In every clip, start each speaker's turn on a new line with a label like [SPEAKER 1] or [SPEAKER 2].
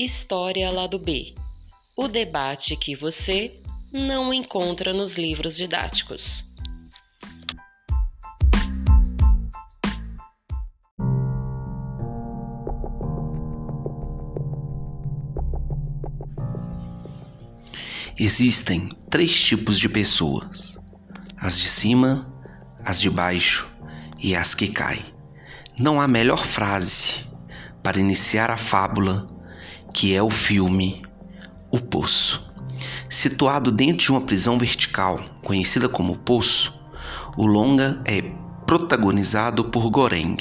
[SPEAKER 1] História Lado B o debate que você não encontra nos livros didáticos.
[SPEAKER 2] Existem três tipos de pessoas: as de cima, as de baixo e as que caem. Não há melhor frase para iniciar a fábula que é o filme O Poço. Situado dentro de uma prisão vertical conhecida como Poço, o longa é protagonizado por Goreng,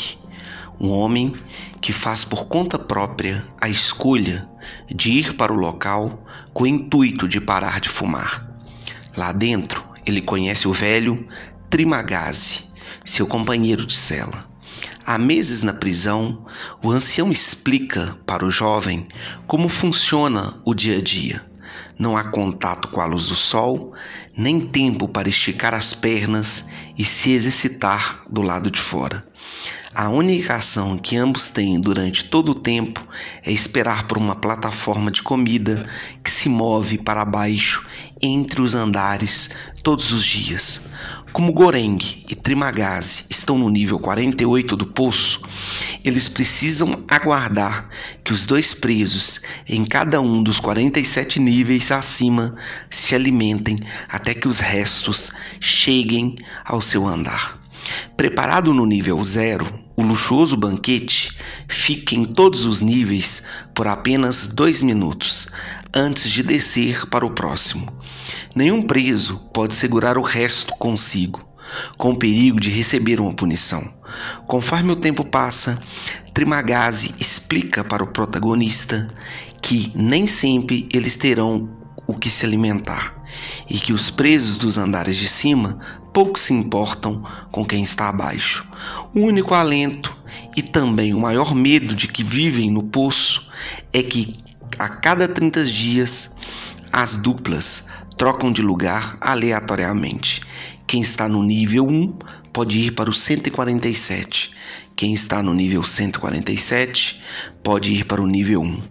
[SPEAKER 2] um homem que faz por conta própria a escolha de ir para o local com o intuito de parar de fumar. Lá dentro, ele conhece o velho Trimagazi, seu companheiro de cela. Há meses na prisão, o ancião explica para o jovem como funciona o dia a dia. Não há contato com a luz do sol, nem tempo para esticar as pernas e se exercitar do lado de fora. A única ação que ambos têm durante todo o tempo é esperar por uma plataforma de comida que se move para baixo entre os andares todos os dias. Como Goreng e Trimagazi estão no nível 48 do poço, eles precisam aguardar que os dois presos em cada um dos 47 níveis acima se alimentem até que os restos cheguem ao seu andar. Preparado no nível zero, o luxuoso banquete fica em todos os níveis por apenas dois minutos antes de descer para o próximo. Nenhum preso pode segurar o resto consigo, com o perigo de receber uma punição. Conforme o tempo passa, Trimagazi explica para o protagonista que nem sempre eles terão o que se alimentar e que os presos dos andares de cima pouco se importam com quem está abaixo. O único alento e também o maior medo de que vivem no poço é que a cada 30 dias as duplas trocam de lugar aleatoriamente. Quem está no nível 1 pode ir para o 147. Quem está no nível 147 pode ir para o nível 1.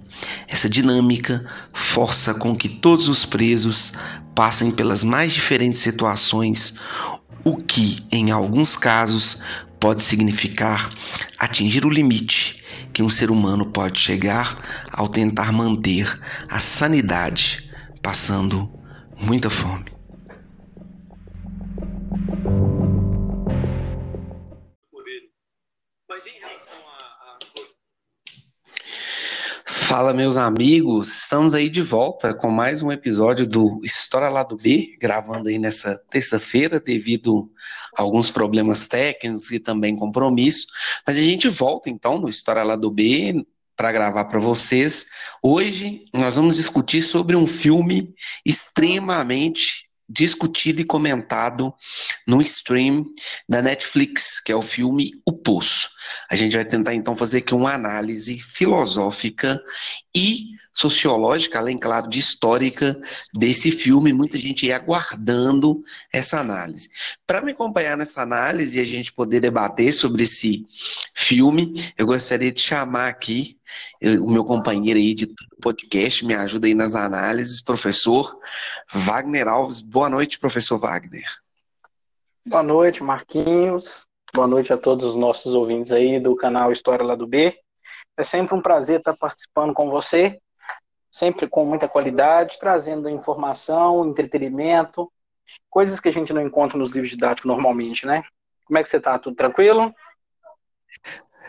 [SPEAKER 2] Essa dinâmica força com que todos os presos passem pelas mais diferentes situações, o que, em alguns casos, pode significar atingir o limite que um ser humano pode chegar ao tentar manter a sanidade, passando muita fome. Mas em relação a, Fala, meus amigos, estamos aí de volta com mais um episódio do História Lado B, gravando aí nessa terça-feira, devido a alguns problemas técnicos e também compromisso. Mas a gente volta então no História Lado B para gravar para vocês. Hoje nós vamos discutir sobre um filme extremamente discutido e comentado no stream da Netflix, que é o filme O Poço. A gente vai tentar então fazer aqui uma análise filosófica e sociológica, além, claro, de histórica desse filme. Muita gente ia aguardando essa análise. Para me acompanhar nessa análise e a gente poder debater sobre esse filme, eu gostaria de chamar aqui eu, o meu companheiro aí de podcast, me ajuda aí nas análises, professor Wagner Alves. Boa noite, professor Wagner.
[SPEAKER 3] Boa noite, Marquinhos. Boa noite a todos os nossos ouvintes aí do canal História lá do B. É sempre um prazer estar participando com você sempre com muita qualidade, trazendo informação, entretenimento, coisas que a gente não encontra nos livros didáticos normalmente, né? Como é que você está? Tudo tranquilo?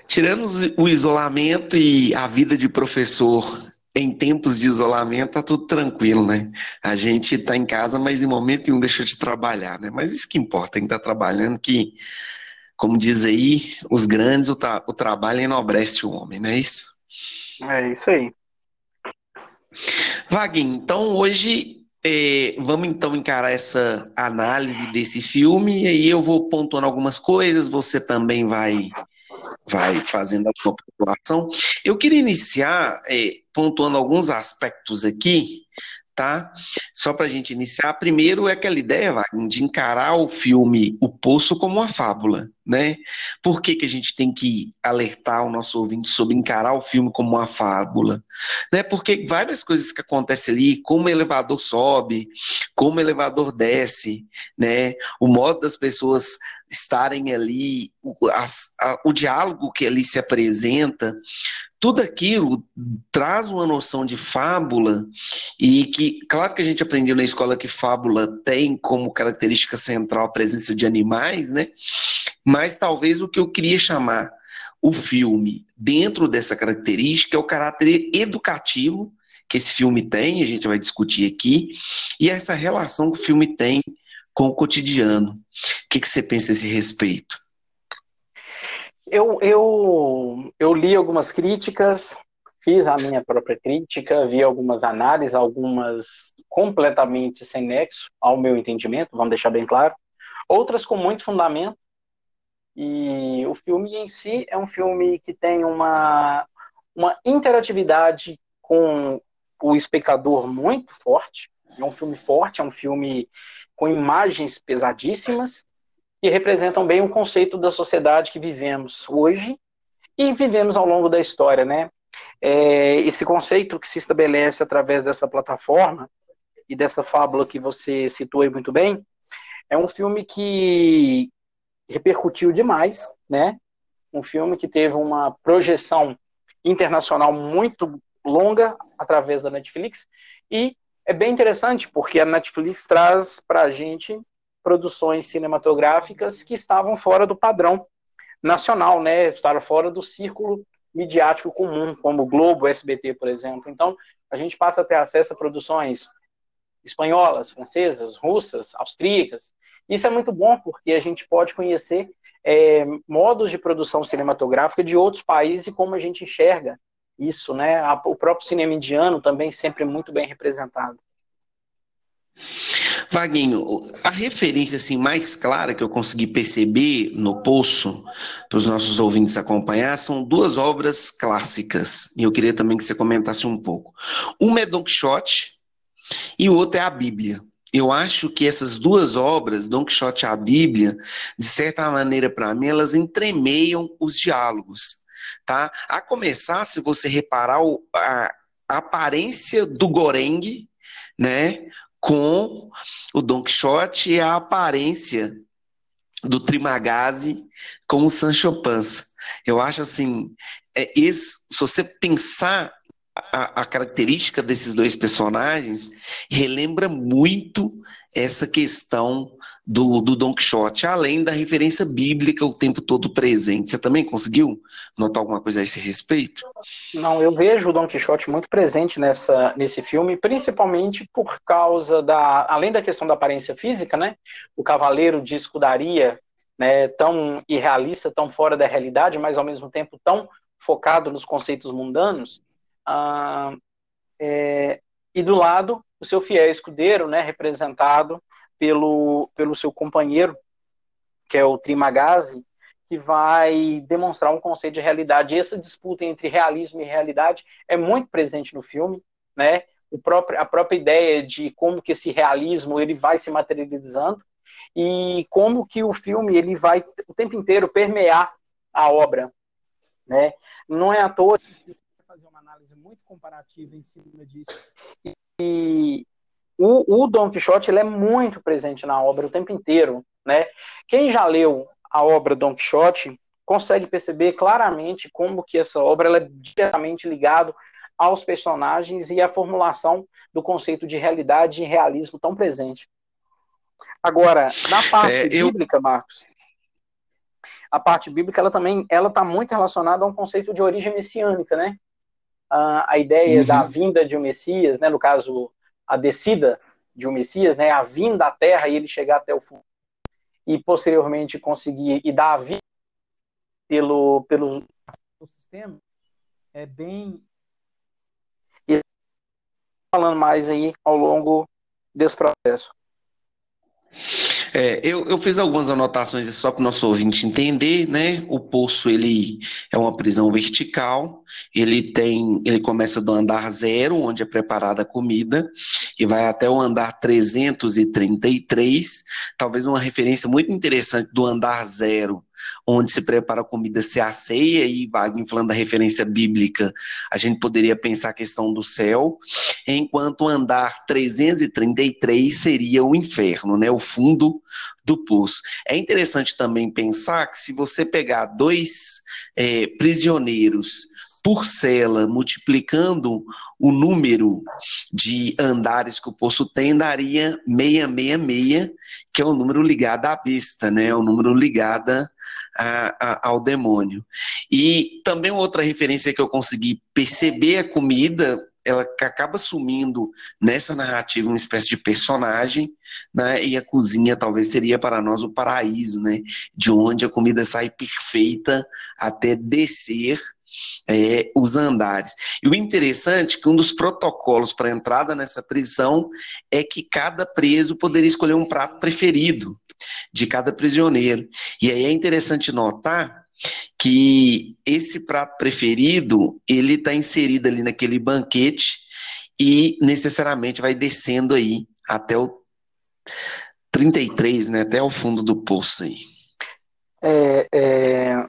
[SPEAKER 2] Tirando o isolamento e a vida de professor em tempos de isolamento, tá tudo tranquilo, né? A gente está em casa, mas em momento nenhum deixa de trabalhar, né? Mas isso que importa, tem que estar tá trabalhando, que, como diz aí, os grandes, o, tra o trabalho enobrece o homem, não é isso?
[SPEAKER 3] É isso aí.
[SPEAKER 2] Vaguinho, então hoje é, vamos então encarar essa análise desse filme e aí eu vou pontuando algumas coisas, você também vai vai fazendo a sua pontuação. Eu queria iniciar é, pontuando alguns aspectos aqui, tá? Só para a gente iniciar. Primeiro é aquela ideia, Wagner, de encarar o filme O Poço como uma fábula, né? Por que, que a gente tem que alertar o nosso ouvinte sobre encarar o filme como uma fábula? Né? Porque várias coisas que acontecem ali, como o elevador sobe, como o elevador desce, né? O modo das pessoas estarem ali, o, as, a, o diálogo que ali se apresenta, tudo aquilo traz uma noção de fábula e que, claro que a gente aprendeu na escola que fábula tem como característica central a presença de animais, né? Mas talvez o que eu queria chamar o filme dentro dessa característica é o caráter educativo que esse filme tem, a gente vai discutir aqui, e essa relação que o filme tem com o cotidiano. O que, que você pensa a esse respeito?
[SPEAKER 3] Eu, eu, eu li algumas críticas, fiz a minha própria crítica, vi algumas análises, algumas completamente sem nexo ao meu entendimento, vamos deixar bem claro, outras com muito fundamento. E o filme em si é um filme que tem uma, uma interatividade com o espectador muito forte. É um filme forte, é um filme com imagens pesadíssimas, que representam bem o conceito da sociedade que vivemos hoje e vivemos ao longo da história, né? É, esse conceito que se estabelece através dessa plataforma e dessa fábula que você citou aí muito bem, é um filme que repercutiu demais, né? Um filme que teve uma projeção internacional muito longa através da Netflix e é bem interessante porque a Netflix traz para a gente produções cinematográficas que estavam fora do padrão nacional, né? Estavam fora do círculo midiático comum, como Globo, SBT, por exemplo. Então, a gente passa a ter acesso a produções espanholas, francesas, russas, austríacas. Isso é muito bom porque a gente pode conhecer é, modos de produção cinematográfica de outros países e como a gente enxerga isso, né? O próprio cinema indiano também sempre muito bem representado.
[SPEAKER 2] Vaguinho, a referência assim mais clara que eu consegui perceber no Poço, para os nossos ouvintes acompanhar, são duas obras clássicas. E eu queria também que você comentasse um pouco. Uma é Don Quixote e o outro é a Bíblia. Eu acho que essas duas obras, Don Quixote e a Bíblia, de certa maneira, para mim, elas entremeiam os diálogos. Tá? A começar, se você reparar a, a aparência do Gorengue, né, com o Don Quixote e a aparência do Trimagazi com o Sancho Panza. Eu acho assim, é, se você pensar a, a, característica desses dois personagens, relembra muito essa questão do, do Don Quixote, além da referência bíblica o tempo todo presente. Você também conseguiu notar alguma coisa a esse respeito?
[SPEAKER 3] Não, eu vejo o Don Quixote muito presente nessa, nesse filme, principalmente por causa da, além da questão da aparência física, né? O cavaleiro de escudaria, né, tão irrealista, tão fora da realidade, mas ao mesmo tempo tão focado nos conceitos mundanos. Ah, é, e do lado, o seu fiel escudeiro, né, representado pelo, pelo seu companheiro, que é o Trimagazi, que vai demonstrar um conceito de realidade. Essa disputa entre realismo e realidade é muito presente no filme, né? O próprio, a própria ideia de como que esse realismo ele vai se materializando e como que o filme ele vai o tempo inteiro permear a obra, né? Não é à toa muito comparativa em cima disso e o, o Don Quixote ele é muito presente na obra o tempo inteiro, né? Quem já leu a obra Don Quixote consegue perceber claramente como que essa obra ela é diretamente ligada aos personagens e à formulação do conceito de realidade e realismo tão presente. Agora, na parte é, eu... bíblica, Marcos, a parte bíblica ela também ela está muito relacionada a um conceito de origem messiânica, né? A, a ideia uhum. da vinda de um Messias, né? No caso, a descida de um Messias, né, a vinda à Terra e ele chegar até o fundo e posteriormente conseguir e dar a vida pelo pelo sistema é bem e falando mais aí ao longo desse processo.
[SPEAKER 2] É, eu, eu, fiz algumas anotações só para o nosso ouvinte entender, né? O poço ele é uma prisão vertical, ele tem, ele começa do andar zero, onde é preparada a comida, e vai até o andar 333. Talvez uma referência muito interessante do andar zero onde se prepara a comida se a ceia, e Wagner falando da referência bíblica, a gente poderia pensar a questão do céu, enquanto o andar 333 seria o inferno, né, o fundo do poço. É interessante também pensar que se você pegar dois é, prisioneiros por cela, multiplicando o número de andares que o poço tem, daria 666, que é o número ligado à besta, né? o número ligado a, a, ao demônio. E também outra referência que eu consegui perceber a comida, ela acaba sumindo nessa narrativa uma espécie de personagem, né? E a cozinha talvez seria para nós o paraíso, né? De onde a comida sai perfeita até descer é, os andares. E o interessante é que um dos protocolos para entrada nessa prisão é que cada preso poderia escolher um prato preferido de cada prisioneiro. E aí é interessante notar que esse prato preferido ele está inserido ali naquele banquete e necessariamente vai descendo aí até o 33, né, até o fundo do poço aí.
[SPEAKER 3] É, é,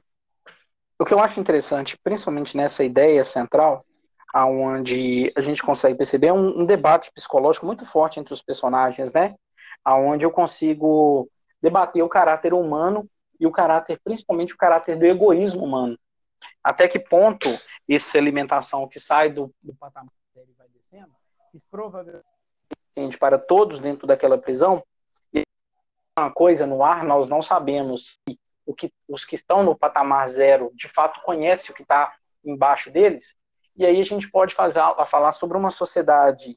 [SPEAKER 3] o que eu acho interessante, principalmente nessa ideia central, aonde a gente consegue perceber um, um, debate psicológico muito forte entre os personagens, né? Aonde eu consigo debater o caráter humano e o caráter, principalmente o caráter do egoísmo humano. Até que ponto essa alimentação que sai do, do patamar vai descendo, e provavelmente para todos dentro daquela prisão, uma coisa no ar, nós não sabemos se o que, os que estão no patamar zero de fato conhecem o que está embaixo deles, e aí a gente pode fazer, a falar sobre uma sociedade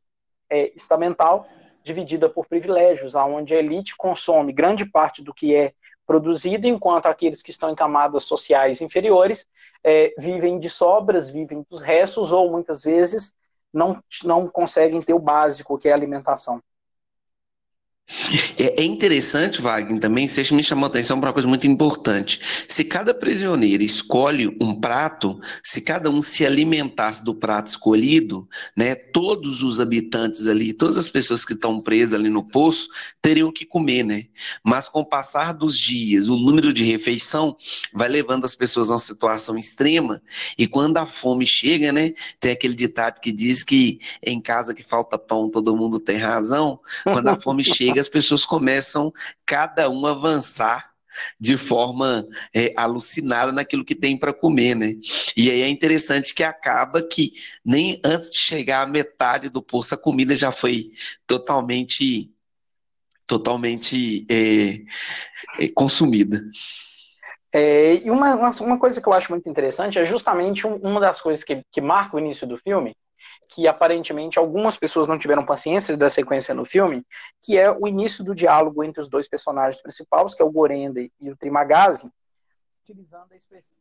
[SPEAKER 3] é, estamental dividida por privilégios, onde a elite consome grande parte do que é produzido, enquanto aqueles que estão em camadas sociais inferiores é, vivem de sobras, vivem dos restos, ou muitas vezes não, não conseguem ter o básico, que é a alimentação.
[SPEAKER 2] É, é interessante, Wagner, também, você me chamou a atenção para uma coisa muito importante. Se cada prisioneiro escolhe um prato, se cada um se alimentasse do prato escolhido, né, todos os habitantes ali, todas as pessoas que estão presas ali no poço, teriam que comer, né? Mas com o passar dos dias, o número de refeição vai levando as pessoas a uma situação extrema, e quando a fome chega, né, tem aquele ditado que diz que em casa que falta pão, todo mundo tem razão. Quando a fome chega, as pessoas começam cada um a avançar de forma é, alucinada naquilo que tem para comer, né? E aí é interessante que acaba que nem antes de chegar à metade do poço a comida já foi totalmente totalmente é, é, consumida.
[SPEAKER 3] É, e uma, uma coisa que eu acho muito interessante é justamente um, uma das coisas que, que marca o início do filme, que aparentemente algumas pessoas não tiveram paciência da sequência no filme, que é o início do diálogo entre os dois personagens principais, que é o Gorende e o Trimagazi, utilizando a expressão,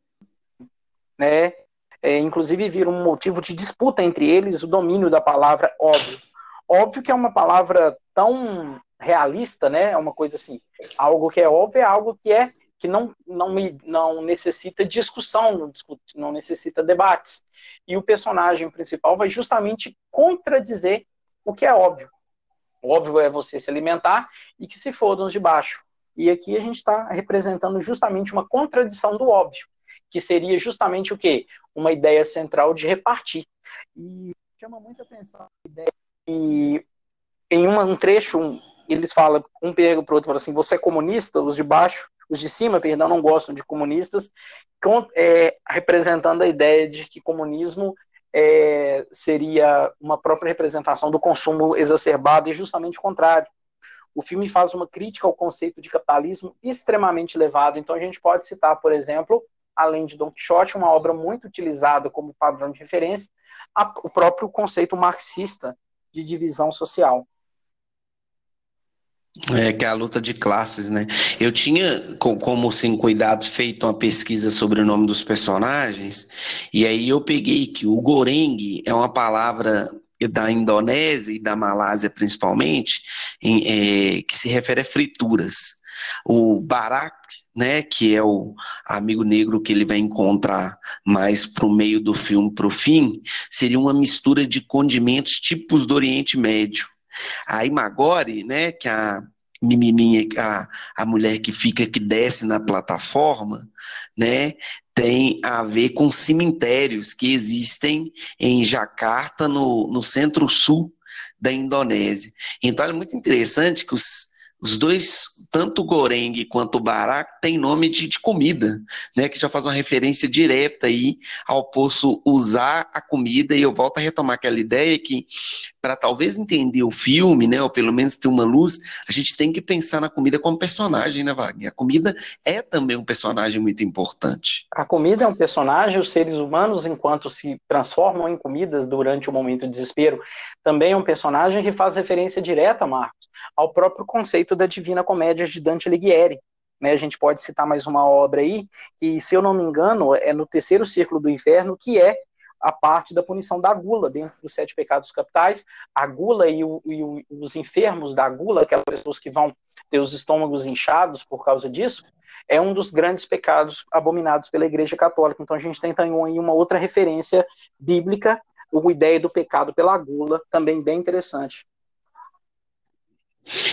[SPEAKER 3] né, é, inclusive vira um motivo de disputa entre eles o domínio da palavra óbvio. Óbvio que é uma palavra tão realista, né, é uma coisa assim, algo que é óbvio é algo que é que não, não, me, não necessita discussão, não, não necessita debates. E o personagem principal vai justamente contradizer o que é óbvio. O óbvio é você se alimentar e que se fodam os de baixo. E aqui a gente está representando justamente uma contradição do óbvio, que seria justamente o quê? Uma ideia central de repartir. E chama muita atenção a ideia e em um trecho, eles falam, um pega para o outro, fala assim, você é comunista, os de baixo, os de cima, perdão, não gostam de comunistas, com, é, representando a ideia de que comunismo é, seria uma própria representação do consumo exacerbado e justamente o contrário. O filme faz uma crítica ao conceito de capitalismo extremamente elevado, então a gente pode citar, por exemplo, além de Don Quixote, uma obra muito utilizada como padrão de referência, a, o próprio conceito marxista de divisão social.
[SPEAKER 2] É, que é a luta de classes, né? Eu tinha, como assim, cuidado, feito uma pesquisa sobre o nome dos personagens, e aí eu peguei que o goreng é uma palavra da Indonésia e da Malásia principalmente, em, é, que se refere a frituras. O barak, né, que é o amigo negro que ele vai encontrar mais para o meio do filme, para o fim, seria uma mistura de condimentos tipos do Oriente Médio. A Imagore, né, que a menininha, a, a mulher que fica, que desce na plataforma, né, tem a ver com cemitérios que existem em Jakarta, no, no centro-sul da Indonésia. Então é muito interessante que os, os dois, tanto o Goreng quanto o Barak, têm nome de, de, comida, né? Que já faz uma referência direta aí ao poço usar a comida, e eu volto a retomar aquela ideia que, para talvez entender o filme, né? Ou pelo menos ter uma luz, a gente tem que pensar na comida como personagem, né, Wagner? A comida é também um personagem muito importante.
[SPEAKER 3] A comida é um personagem, os seres humanos, enquanto se transformam em comidas durante o momento de desespero, também é um personagem que faz referência direta, Marcos, ao próprio conceito da Divina Comédia de Dante Alighieri. Né, a gente pode citar mais uma obra aí, que, se eu não me engano, é no terceiro círculo do inferno, que é a parte da punição da gula, dentro dos sete pecados capitais. A gula e, o, e o, os enfermos da gula, aquelas pessoas que vão ter os estômagos inchados por causa disso, é um dos grandes pecados abominados pela Igreja Católica. Então a gente tem aí uma outra referência bíblica, a ideia do pecado pela gula, também bem interessante.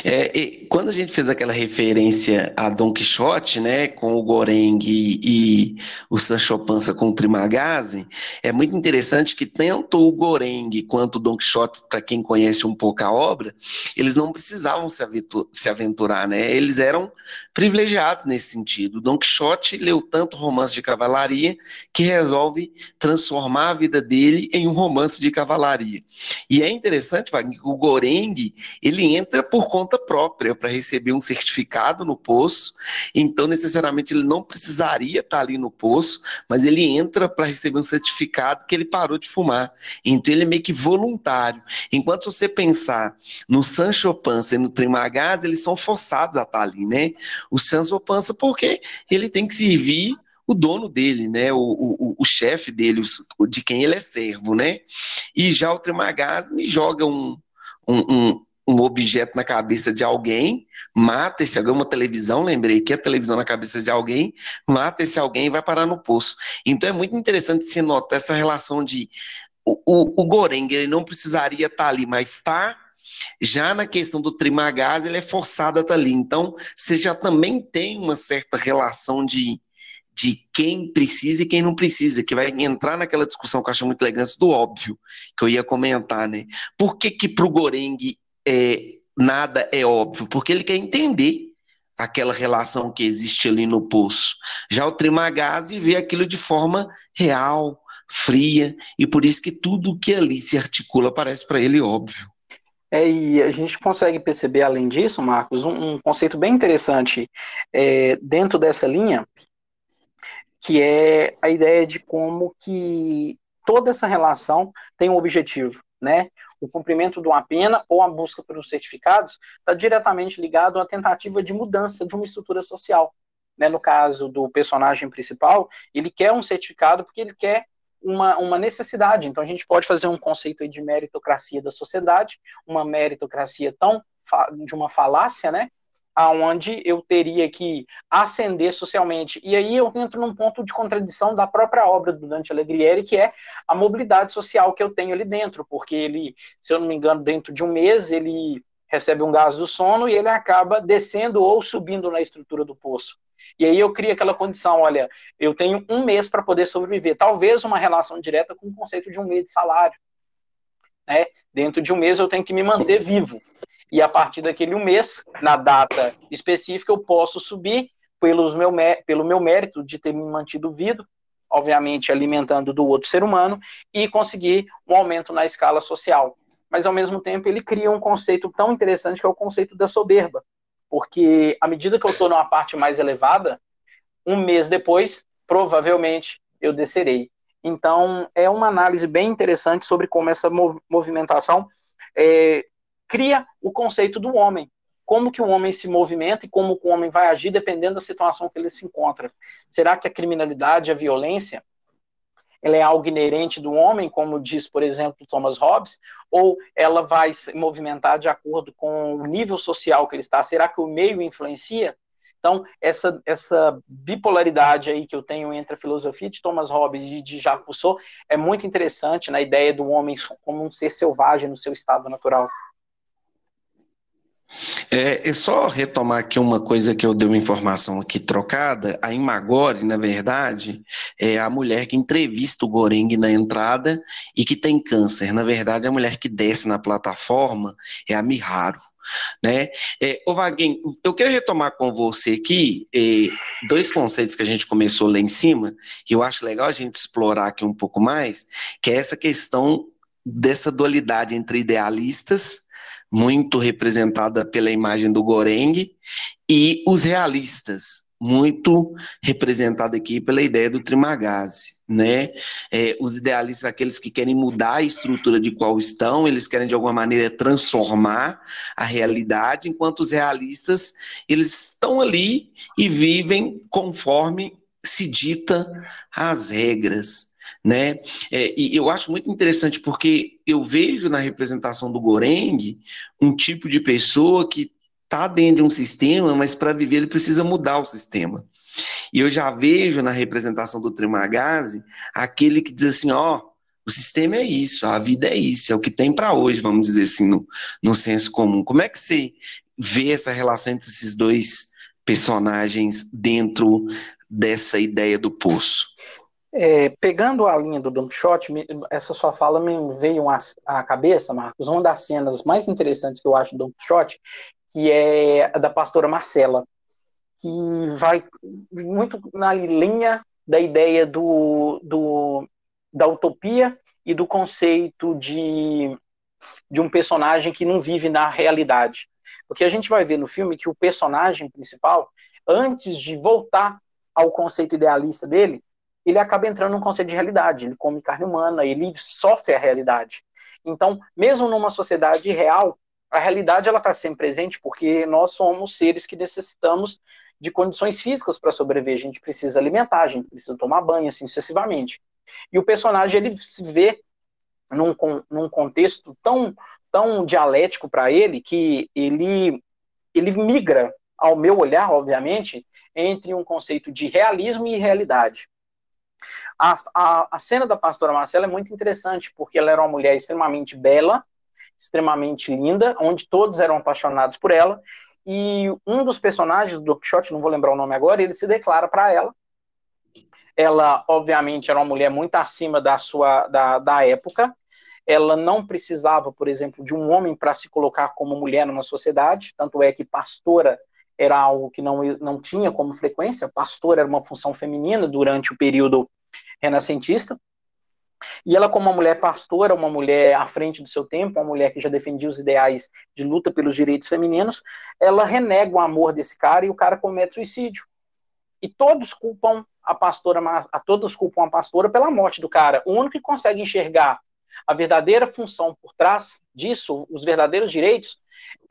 [SPEAKER 2] É, quando a gente fez aquela referência a Don Quixote, né, com o Goreng e, e o Sancho Panza com o Trimagazzi, é muito interessante que tanto o Goreng quanto o Don Quixote, para quem conhece um pouco a obra, eles não precisavam se aventurar, se aventurar, né? Eles eram privilegiados nesse sentido. O Don Quixote leu tanto romance de cavalaria que resolve transformar a vida dele em um romance de cavalaria. E é interessante, Wagner, que o Goreng, ele entra por por conta própria para receber um certificado no poço. Então, necessariamente, ele não precisaria estar ali no poço, mas ele entra para receber um certificado que ele parou de fumar. Então, ele é meio que voluntário. Enquanto você pensar no Sancho Panza e no Trimagás, eles são forçados a estar ali, né? O Sancho Panza, porque ele tem que servir o dono dele, né? O, o, o chefe dele, de quem ele é servo, né? E já o Trimagás me joga um, um, um objeto na cabeça de alguém, mata esse alguém, uma televisão, lembrei que é televisão na cabeça de alguém, mata esse alguém e vai parar no poço. Então é muito interessante se notar essa relação de o, o, o Goreng, ele não precisaria estar ali, mas está já na questão do trimagás, ele é forçado a estar ali. Então, você já também tem uma certa relação de, de quem precisa e quem não precisa, que vai entrar naquela discussão que eu acho muito elegante do óbvio, que eu ia comentar, né? Por que que pro Goreng é, nada é óbvio, porque ele quer entender aquela relação que existe ali no poço. Já o Trimagazzi vê aquilo de forma real, fria, e por isso que tudo que ali se articula parece para ele óbvio.
[SPEAKER 3] É, e a gente consegue perceber, além disso, Marcos, um, um conceito bem interessante é, dentro dessa linha, que é a ideia de como que toda essa relação tem um objetivo, né? O cumprimento de uma pena ou a busca pelos certificados está diretamente ligado à tentativa de mudança de uma estrutura social. Né? No caso do personagem principal, ele quer um certificado porque ele quer uma, uma necessidade. Então, a gente pode fazer um conceito de meritocracia da sociedade, uma meritocracia tão de uma falácia, né? Aonde eu teria que ascender socialmente. E aí eu entro num ponto de contradição da própria obra do Dante Alighieri, que é a mobilidade social que eu tenho ali dentro, porque ele, se eu não me engano, dentro de um mês ele recebe um gás do sono e ele acaba descendo ou subindo na estrutura do poço. E aí eu crio aquela condição, olha, eu tenho um mês para poder sobreviver, talvez uma relação direta com o conceito de um mês de salário. Né? Dentro de um mês eu tenho que me manter vivo e a partir daquele mês, na data específica, eu posso subir pelos meu, pelo meu mérito de ter me mantido vivo, obviamente alimentando do outro ser humano, e conseguir um aumento na escala social. Mas, ao mesmo tempo, ele cria um conceito tão interessante que é o conceito da soberba. Porque, à medida que eu estou numa parte mais elevada, um mês depois, provavelmente, eu descerei. Então, é uma análise bem interessante sobre como essa movimentação é, cria o conceito do homem. Como que o homem se movimenta e como o homem vai agir dependendo da situação que ele se encontra. Será que a criminalidade, a violência, ela é algo inerente do homem, como diz, por exemplo, Thomas Hobbes, ou ela vai se movimentar de acordo com o nível social que ele está? Será que o meio influencia? Então, essa, essa bipolaridade aí que eu tenho entre a filosofia de Thomas Hobbes e de Jacques Rousseau é muito interessante na ideia do homem como um ser selvagem no seu estado natural.
[SPEAKER 2] É, é só retomar aqui uma coisa que eu dei uma informação aqui trocada. A Imagore, na verdade, é a mulher que entrevista o Goreng na entrada e que tem câncer. Na verdade, a mulher que desce na plataforma é a Miharu. Né? É, ô Vaguinho, eu quero retomar com você aqui é, dois conceitos que a gente começou lá em cima, e eu acho legal a gente explorar aqui um pouco mais, que é essa questão dessa dualidade entre idealistas muito representada pela imagem do Goreng, e os realistas, muito representada aqui pela ideia do Trimagazi, né? É, os idealistas, aqueles que querem mudar a estrutura de qual estão, eles querem de alguma maneira transformar a realidade, enquanto os realistas, eles estão ali e vivem conforme se dita as regras, né? É, e eu acho muito interessante porque eu vejo na representação do Goreng um tipo de pessoa que está dentro de um sistema, mas para viver ele precisa mudar o sistema. E eu já vejo na representação do Trimagazi aquele que diz assim, ó, o sistema é isso, a vida é isso, é o que tem para hoje, vamos dizer assim, no, no senso comum. Como é que você vê essa relação entre esses dois personagens dentro dessa ideia do poço?
[SPEAKER 3] É, pegando a linha do Don Quixote, essa sua fala me veio à cabeça, Marcos, uma das cenas mais interessantes que eu acho do Don Quixote, que é a da pastora Marcela, que vai muito na linha da ideia do, do, da utopia e do conceito de, de um personagem que não vive na realidade. Porque a gente vai ver no filme que o personagem principal, antes de voltar ao conceito idealista dele, ele acaba entrando num conceito de realidade. Ele come carne humana, ele sofre a realidade. Então, mesmo numa sociedade real, a realidade ela está sempre presente porque nós somos seres que necessitamos de condições físicas para sobreviver. A gente precisa alimentar, a gente precisa tomar banho, assim sucessivamente. E o personagem ele se vê num, num contexto tão, tão dialético para ele que ele, ele migra, ao meu olhar, obviamente, entre um conceito de realismo e realidade. A, a, a cena da pastora Marcela é muito interessante, porque ela era uma mulher extremamente bela, extremamente linda, onde todos eram apaixonados por ela, e um dos personagens do Quixote, não vou lembrar o nome agora, ele se declara para ela. Ela, obviamente, era uma mulher muito acima da sua da, da época. Ela não precisava, por exemplo, de um homem para se colocar como mulher numa sociedade. Tanto é que pastora era algo que não, não tinha como frequência. Pastor era uma função feminina durante o período renascentista. E ela, como uma mulher pastora, uma mulher à frente do seu tempo, uma mulher que já defendia os ideais de luta pelos direitos femininos, ela renega o amor desse cara e o cara comete suicídio. E todos culpam a pastora, a todos culpam a pastora pela morte do cara. O único que consegue enxergar a verdadeira função por trás disso, os verdadeiros direitos,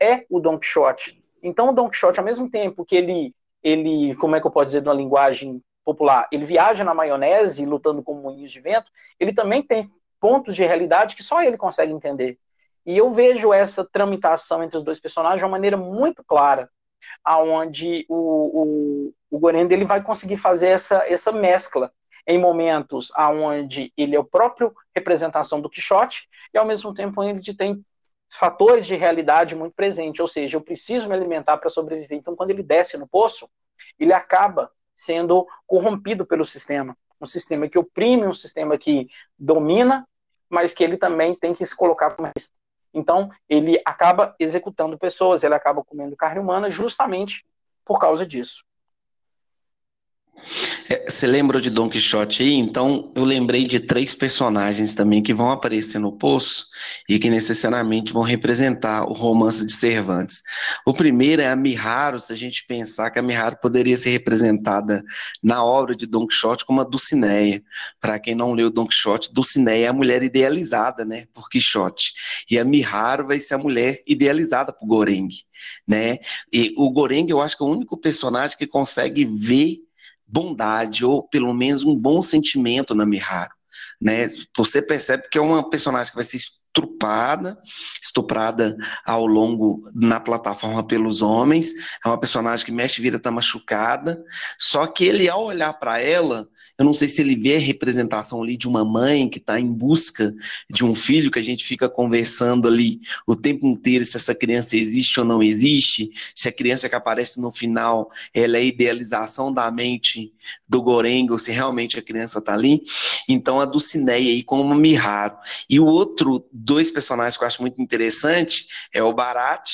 [SPEAKER 3] é o Don Quixote. Então, o Don Quixote, ao mesmo tempo que ele, ele como é que eu posso dizer, numa linguagem popular, ele viaja na maionese lutando com moinhos de vento, ele também tem pontos de realidade que só ele consegue entender. E eu vejo essa tramitação entre os dois personagens de uma maneira muito clara, aonde o, o, o Gorenda ele vai conseguir fazer essa, essa mescla em momentos aonde ele é o próprio representação do Quixote e ao mesmo tempo ele tem fatores de realidade muito presentes, ou seja, eu preciso me alimentar para sobreviver. Então, quando ele desce no poço, ele acaba sendo corrompido pelo sistema, um sistema que oprime, um sistema que domina, mas que ele também tem que se colocar como então, ele acaba executando pessoas, ele acaba comendo carne humana justamente por causa disso.
[SPEAKER 2] É, você lembra de Don Quixote aí? Então, eu lembrei de três personagens também que vão aparecer no Poço e que necessariamente vão representar o romance de Cervantes. O primeiro é a Miharu, se a gente pensar que a Miharu poderia ser representada na obra de Don Quixote como a Dulcinea. Para quem não leu Don Quixote, Dulcinea é a mulher idealizada, né, por Quixote. E a Miharu vai ser a mulher idealizada por Goreng, né? E o Goreng, eu acho que é o único personagem que consegue ver bondade, ou pelo menos um bom sentimento na Miharu. Né? Você percebe que é uma personagem que vai ser estrupada, estuprada ao longo na plataforma pelos homens. É uma personagem que mexe vira tá machucada. Só que ele, ao olhar para ela, Eu não sei se ele vê a representação ali de uma mãe que está em busca de um filho, que a gente fica conversando ali o tempo inteiro se essa criança existe ou não existe, se a criança que aparece no final ela é idealização da mente do Gorenga, ou se realmente a criança está ali. Então a Dulcineia aí como Miharu. E o outro, dois personagens que eu acho muito interessante é o Barat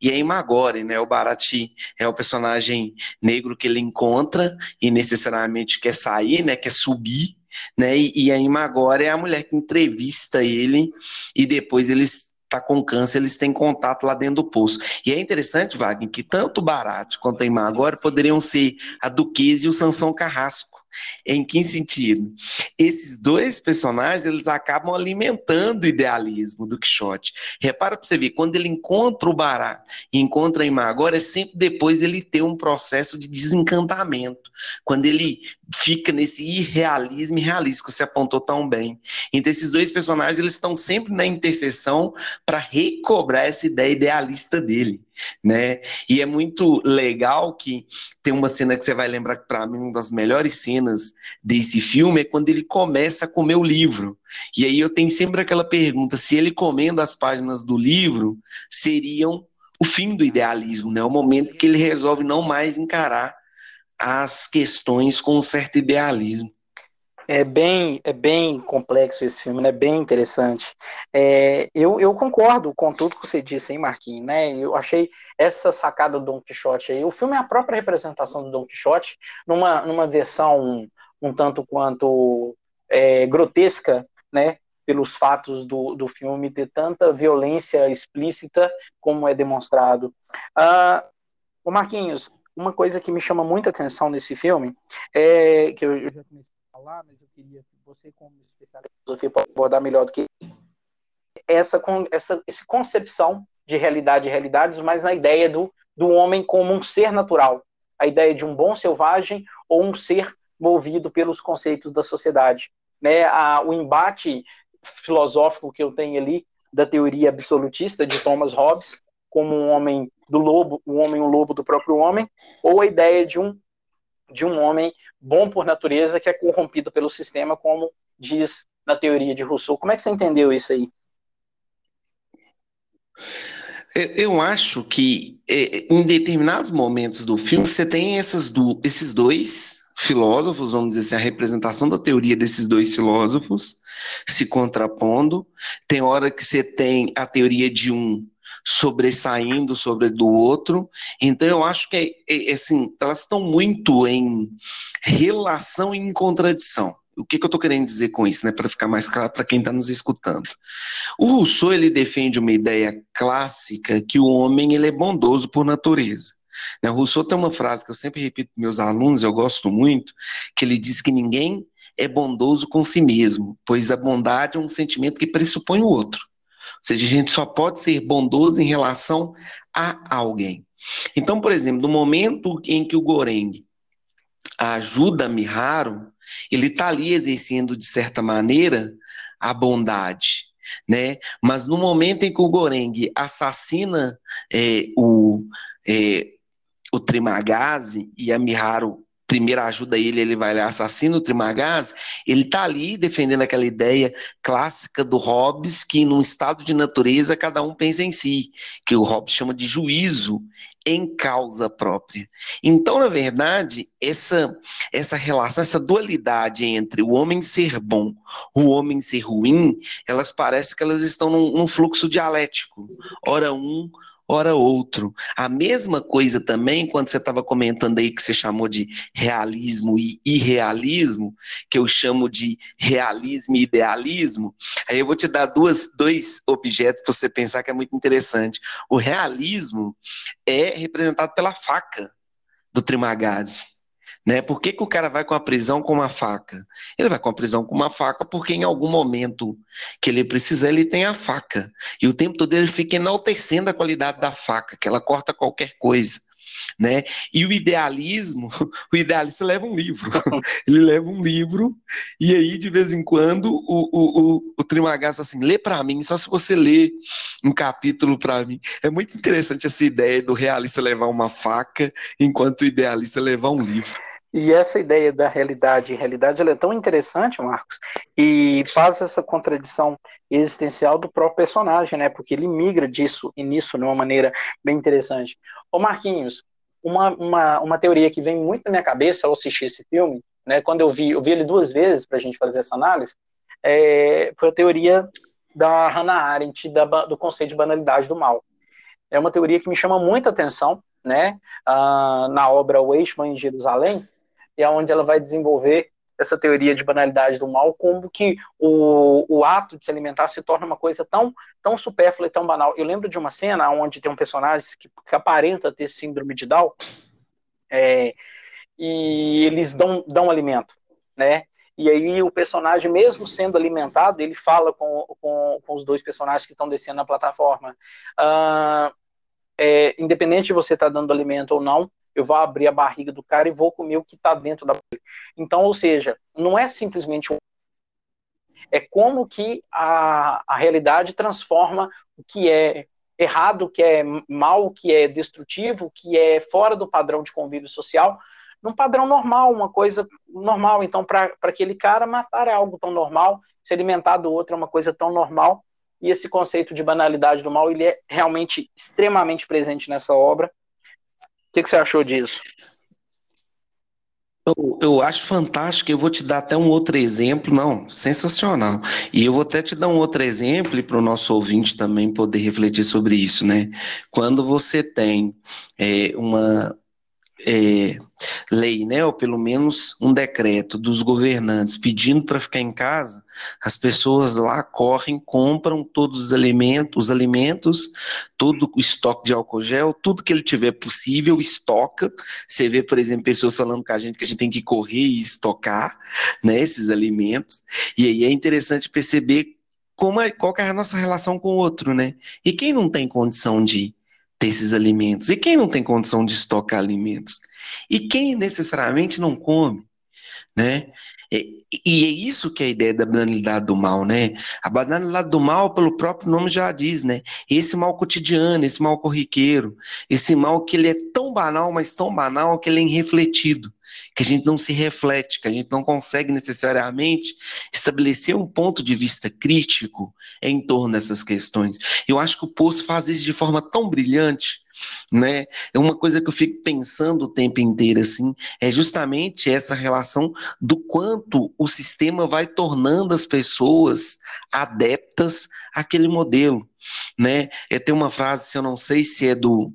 [SPEAKER 2] e a Imagore, né? O Barati é o personagem negro que ele encontra e necessariamente quer sair, né? Quer subir, né? E, e a Imagore é a mulher que entrevista ele e depois eles tá com câncer, eles têm contato lá dentro do poço. E é interessante, Wagner, que tanto o Barate quanto a Imagore poderiam ser a Duquesa e o Sansão Carrasco. Em que sentido? Esses dois personagens, eles acabam alimentando o idealismo do Quixote. Repara para você ver, quando ele encontra o Bará encontra a Imagora, é sempre depois ele ter um processo de desencantamento. Quando ele fica nesse irrealismo e que você apontou tão bem. Então esses dois personagens, eles estão sempre na interseção para recobrar essa ideia idealista dele né? E é muito legal que tem uma cena que você vai lembrar que para mim uma das melhores cenas desse filme é quando ele começa a comer o livro. E aí eu tenho sempre aquela pergunta se ele comendo as páginas do livro seriam o fim do idealismo, né? O momento que ele resolve não mais encarar as questões com um certo idealismo.
[SPEAKER 3] É bem, é bem complexo esse filme, né? Bem interessante. É, eu, eu concordo com tudo que você disse, hein, Marquinhos, né? Eu achei essa sacada do Don Quixote aí. O filme é a própria representação do Don Quixote numa, numa versão um, um tanto quanto é, grotesca, né? Pelos fatos do, do filme ter tanta violência explícita como é demonstrado. Ah, o Marquinhos, uma coisa que me chama muita atenção nesse filme é que eu já comecei falar, mas eu queria que você, como especialista em filosofia, pode abordar melhor do que essa, essa, essa concepção de realidade e realidades, mas na ideia do, do homem como um ser natural, a ideia de um bom selvagem ou um ser movido pelos conceitos da sociedade. Né? A, o embate filosófico que eu tenho ali da teoria absolutista de Thomas Hobbes, como um homem do lobo, um homem um lobo do próprio homem, ou a ideia de um de um homem bom por natureza que é corrompido pelo sistema, como diz na teoria de Rousseau. Como é que você entendeu isso aí?
[SPEAKER 2] Eu acho que é, em determinados momentos do filme você tem essas do, esses dois filósofos, vamos dizer assim, a representação da teoria desses dois filósofos se contrapondo. Tem hora que você tem a teoria de um sobressaindo sobre do outro. Então eu acho que é, é, assim, elas estão muito em relação e em contradição. O que, que eu estou querendo dizer com isso, né? Para ficar mais claro para quem está nos escutando. O Rousseau ele defende uma ideia clássica que o homem ele é bondoso por natureza. Né? O Rousseau tem uma frase que eu sempre repito para meus alunos, eu gosto muito, que ele diz que ninguém é bondoso com si mesmo, pois a bondade é um sentimento que pressupõe o outro. Seja, a gente só pode ser bondoso em relação a alguém. Então, por exemplo, no momento em que o Goreng ajuda Miharu, ele está ali exercendo, de certa maneira, a bondade. Né? Mas no momento em que o Goreng assassina é, o, é, o Trimagazi e a Miharu primeiro ajuda ele, ele vai lá, assassina o Trimagaz, ele está ali defendendo aquela ideia clássica do Hobbes, que num estado de natureza cada um pensa em si, que o Hobbes chama de juízo em causa própria. Então, na verdade, essa, essa relação, essa dualidade entre o homem ser bom, o homem ser ruim, elas parecem que elas estão num, num fluxo dialético. Ora um, ora outro. A mesma coisa também quando você estava comentando aí que você chamou de realismo e irrealismo, que eu chamo de realismo e idealismo. Aí eu vou te dar duas, dois objetos para você pensar que é muito interessante. O realismo é representado pela faca do Trimagazzi. Né? Por que, que o cara vai com a prisão com uma faca? Ele vai com a prisão com uma faca porque em algum momento que ele precisa, ele tem a faca. E o tempo todo ele fica enaltecendo a qualidade da faca, que ela corta qualquer coisa. Né? E o idealismo, o idealista leva um livro. Ele leva um livro, e aí, de vez em quando, o, o, o, o assim, lê para mim, só se você ler um capítulo para mim. É muito interessante essa ideia do realista levar uma faca, enquanto o idealista levar um livro.
[SPEAKER 3] E essa ideia da realidade, realidade ela é tão interessante, Marcos, e faz essa contradição existencial do próprio personagem, né? Porque ele migra disso e nisso de uma maneira bem interessante. Ô Marquinhos, uma, uma, uma teoria que vem muito na minha cabeça ao assistir esse filme, né? Quando eu vi, eu vi ele duas vezes para a gente fazer essa análise, é, foi a teoria da Hannah Arendt da, do conceito de banalidade do mal. É uma teoria que me chama muita atenção, né? Ah, na obra O Eichmann em Jerusalém, e é onde ela vai desenvolver essa teoria de banalidade do mal, como que o, o ato de se alimentar se torna uma coisa tão, tão supérflua e tão banal. Eu lembro de uma cena onde tem um personagem que, que aparenta ter síndrome de Down, é, e eles dão, dão alimento, né? E aí o personagem, mesmo sendo alimentado, ele fala com, com, com os dois personagens que estão descendo na plataforma. Uh, é, independente de você estar tá dando alimento ou não, eu vou abrir a barriga do cara e vou comer o que está dentro da barriga. Então, ou seja, não é simplesmente um. É como que a, a realidade transforma o que é errado, o que é mal, o que é destrutivo, o que é fora do padrão de convívio social, num padrão normal, uma coisa normal. Então, para aquele cara, matar é algo tão normal, se alimentar do outro é uma coisa tão normal. E esse conceito de banalidade do mal, ele é realmente extremamente presente nessa obra que, que você achou disso?
[SPEAKER 2] Eu, eu, acho fantástico, eu vou te dar até um outro exemplo, não, sensacional. E eu vou até te dar um outro exemplo para o nosso ouvinte também poder refletir sobre isso, né? Quando você tem é, uma, é, lei, né, ou pelo menos um decreto dos governantes pedindo para ficar em casa, as pessoas lá correm, compram todos os alimentos, os alimentos, todo o estoque de álcool gel, tudo que ele tiver possível, estoca. Você vê, por exemplo, pessoas falando com a gente que a gente tem que correr e estocar, né, esses alimentos. E aí é interessante perceber como é, qual é a nossa relação com o outro, né? E quem não tem condição de ter esses alimentos? E quem não tem condição de estocar alimentos? E quem necessariamente não come? Né? E, e é isso que é a ideia da banalidade do mal, né? A banalidade do mal, pelo próprio nome já diz, né? Esse mal cotidiano, esse mal corriqueiro, esse mal que ele é tão banal, mas tão banal que ele é irrefletido, que a gente não se reflete, que a gente não consegue necessariamente estabelecer um ponto de vista crítico em torno dessas questões. Eu acho que o Poço faz isso de forma tão brilhante, né? É uma coisa que eu fico pensando o tempo inteiro assim, é justamente essa relação do quanto o sistema vai tornando as pessoas adeptas àquele modelo, né? É tem uma frase, se eu não sei se é do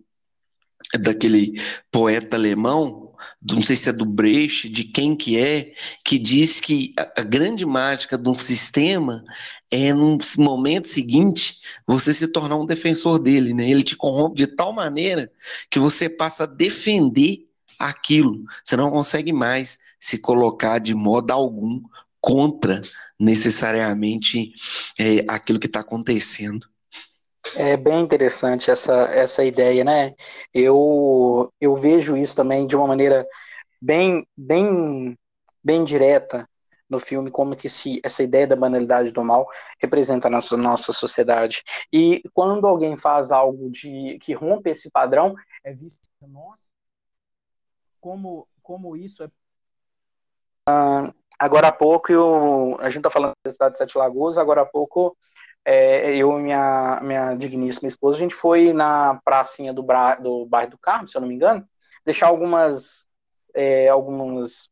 [SPEAKER 2] é daquele poeta alemão, não sei se é do Brecht, de quem que é, que diz que a, a grande mágica de um sistema é no momento seguinte você se tornar um defensor dele, né? Ele te corrompe de tal maneira que você passa a defender aquilo. Você não consegue mais se colocar de modo algum contra necessariamente é, aquilo que está acontecendo.
[SPEAKER 3] É bem interessante essa, essa ideia, né? Eu, eu vejo isso também de uma maneira bem, bem, bem direta no filme, como que se, essa ideia da banalidade do mal representa a nossa, nossa sociedade. E quando alguém faz algo de que rompe esse padrão, é visto, nossa, como, como isso é. Ah, agora há pouco, eu, a gente está falando da cidade de Sete Lagoas, agora há pouco é, eu e minha, minha digníssima esposa, a gente foi na pracinha do, Bra, do bairro do Carmo, se eu não me engano, deixar algumas, é, alguns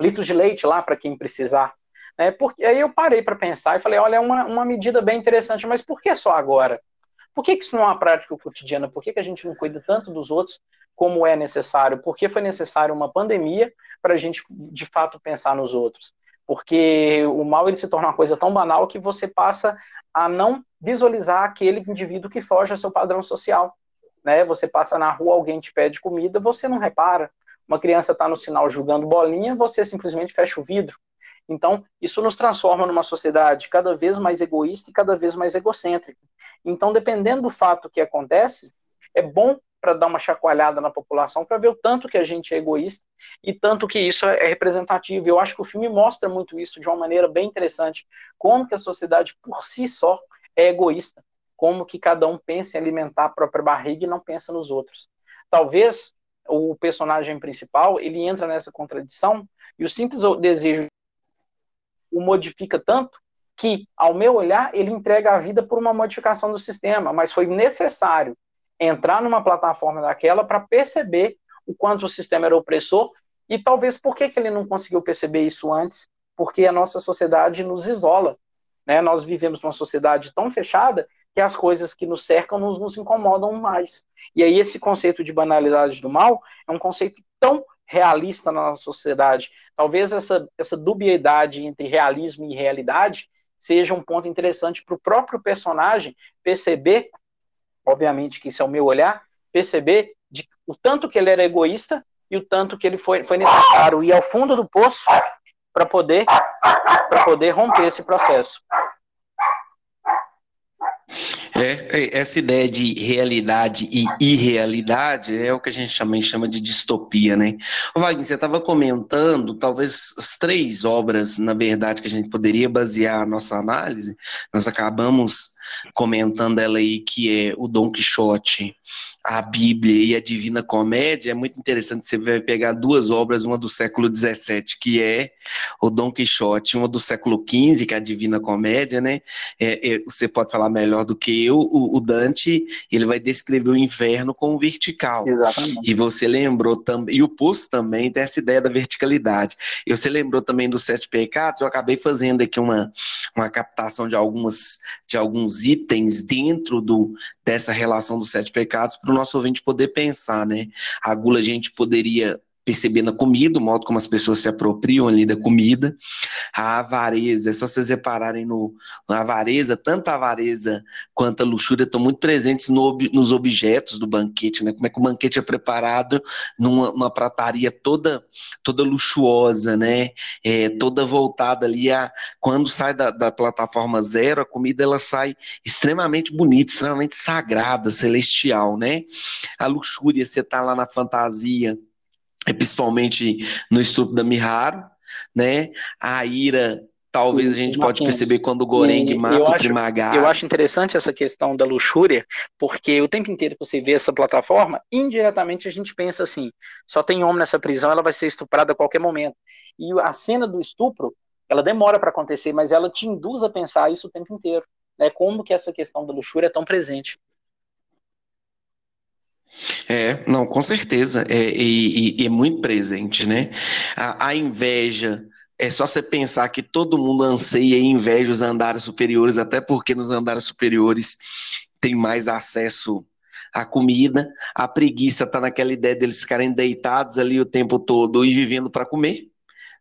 [SPEAKER 3] litros de leite lá para quem precisar. Né? Porque, aí eu parei para pensar e falei, olha, é uma, uma medida bem interessante, mas por que só agora? Por que, que isso não é uma prática cotidiana? Por que, que a gente não cuida tanto dos outros como é necessário? Por que foi necessário uma pandemia para a gente, de fato, pensar nos outros? Porque o mal ele se torna uma coisa tão banal que você passa a não visualizar aquele indivíduo que foge ao seu padrão social. Né? Você passa na rua, alguém te pede comida, você não repara. Uma criança está no sinal jogando bolinha, você simplesmente fecha o vidro. Então, isso nos transforma numa sociedade cada vez mais egoísta e cada vez mais egocêntrica. Então, dependendo do fato que acontece, é bom para dar uma chacoalhada na população, para ver o tanto que a gente é egoísta e tanto que isso é representativo. Eu acho que o filme mostra muito isso de uma maneira bem interessante, como que a sociedade por si só é egoísta, como que cada um pensa em alimentar a própria barriga e não pensa nos outros. Talvez o personagem principal, ele entra nessa contradição e o simples desejo o modifica tanto que, ao meu olhar, ele entrega a vida por uma modificação do sistema, mas foi necessário entrar numa plataforma daquela para perceber o quanto o sistema era opressor e talvez por que, que ele não conseguiu perceber isso antes, porque a nossa sociedade nos isola. Né? Nós vivemos numa sociedade tão fechada que as coisas que nos cercam nos, nos incomodam mais. E aí esse conceito de banalidade do mal é um conceito tão realista na nossa sociedade. Talvez essa, essa dubiedade entre realismo e realidade seja um ponto interessante para o próprio personagem perceber, obviamente que isso é o meu olhar, perceber de, o tanto que ele era egoísta e o tanto que ele foi, foi necessário ir ao fundo do poço para poder, poder romper esse processo.
[SPEAKER 2] É, é, essa ideia de realidade e irrealidade é o que a gente também chama de distopia, né? Wagner, você estava comentando, talvez as três obras, na verdade, que a gente poderia basear a nossa análise, nós acabamos comentando ela aí, que é o Dom Quixote, a Bíblia e a Divina Comédia, é muito interessante. Você vai pegar duas obras, uma do século XVII, que é o Dom Quixote, uma do século XV, que é a Divina Comédia, né? É, é, você pode falar melhor do que eu. O, o, Dante, ele vai descrever o inferno como vertical.
[SPEAKER 3] Exatamente.
[SPEAKER 2] E você lembrou também, e o Poço também tem essa ideia da verticalidade. E você lembrou também dos Sete Pecados, eu acabei fazendo aqui uma, uma captação de, algumas, de alguns itens dentro do, dessa relação dos Sete Pecados para o nosso ouvinte poder pensar, né? A gula a gente poderia perceber na comida, o modo como as pessoas se apropriam ali da comida. A avareza, é só vocês repararem no, na avareza, tanto a avareza quanto a luxúria estão muito presentes no, nos objetos do banquete, né? Como é que o banquete é preparado numa, numa prataria toda toda luxuosa, né? É, toda voltada ali a quando sai da, da plataforma zero, a comida ela sai extremamente bonita, extremamente sagrada, celestial, né? A luxúria, você tá lá na fantasia, principalmente no estupro da Miharu, né? A ira talvez a gente pode perceber quando o Goreng mata o Trimagás.
[SPEAKER 3] Eu acho interessante essa questão da luxúria, porque o tempo inteiro que você vê essa plataforma, indiretamente a gente pensa assim, só tem homem nessa prisão, ela vai ser estuprada a qualquer momento. E a cena do estupro, ela demora para acontecer, mas ela te induz a pensar isso o tempo inteiro. Né? Como que essa questão da luxúria é tão presente.
[SPEAKER 2] É, não, com certeza, é, e, e é muito presente, né? A, a, inveja, é só você pensar que todo mundo anseia e inveja os andares superiores, até porque nos andares superiores tem mais acesso à comida, a preguiça está naquela ideia deles ficarem deitados ali o tempo todo e vivendo para comer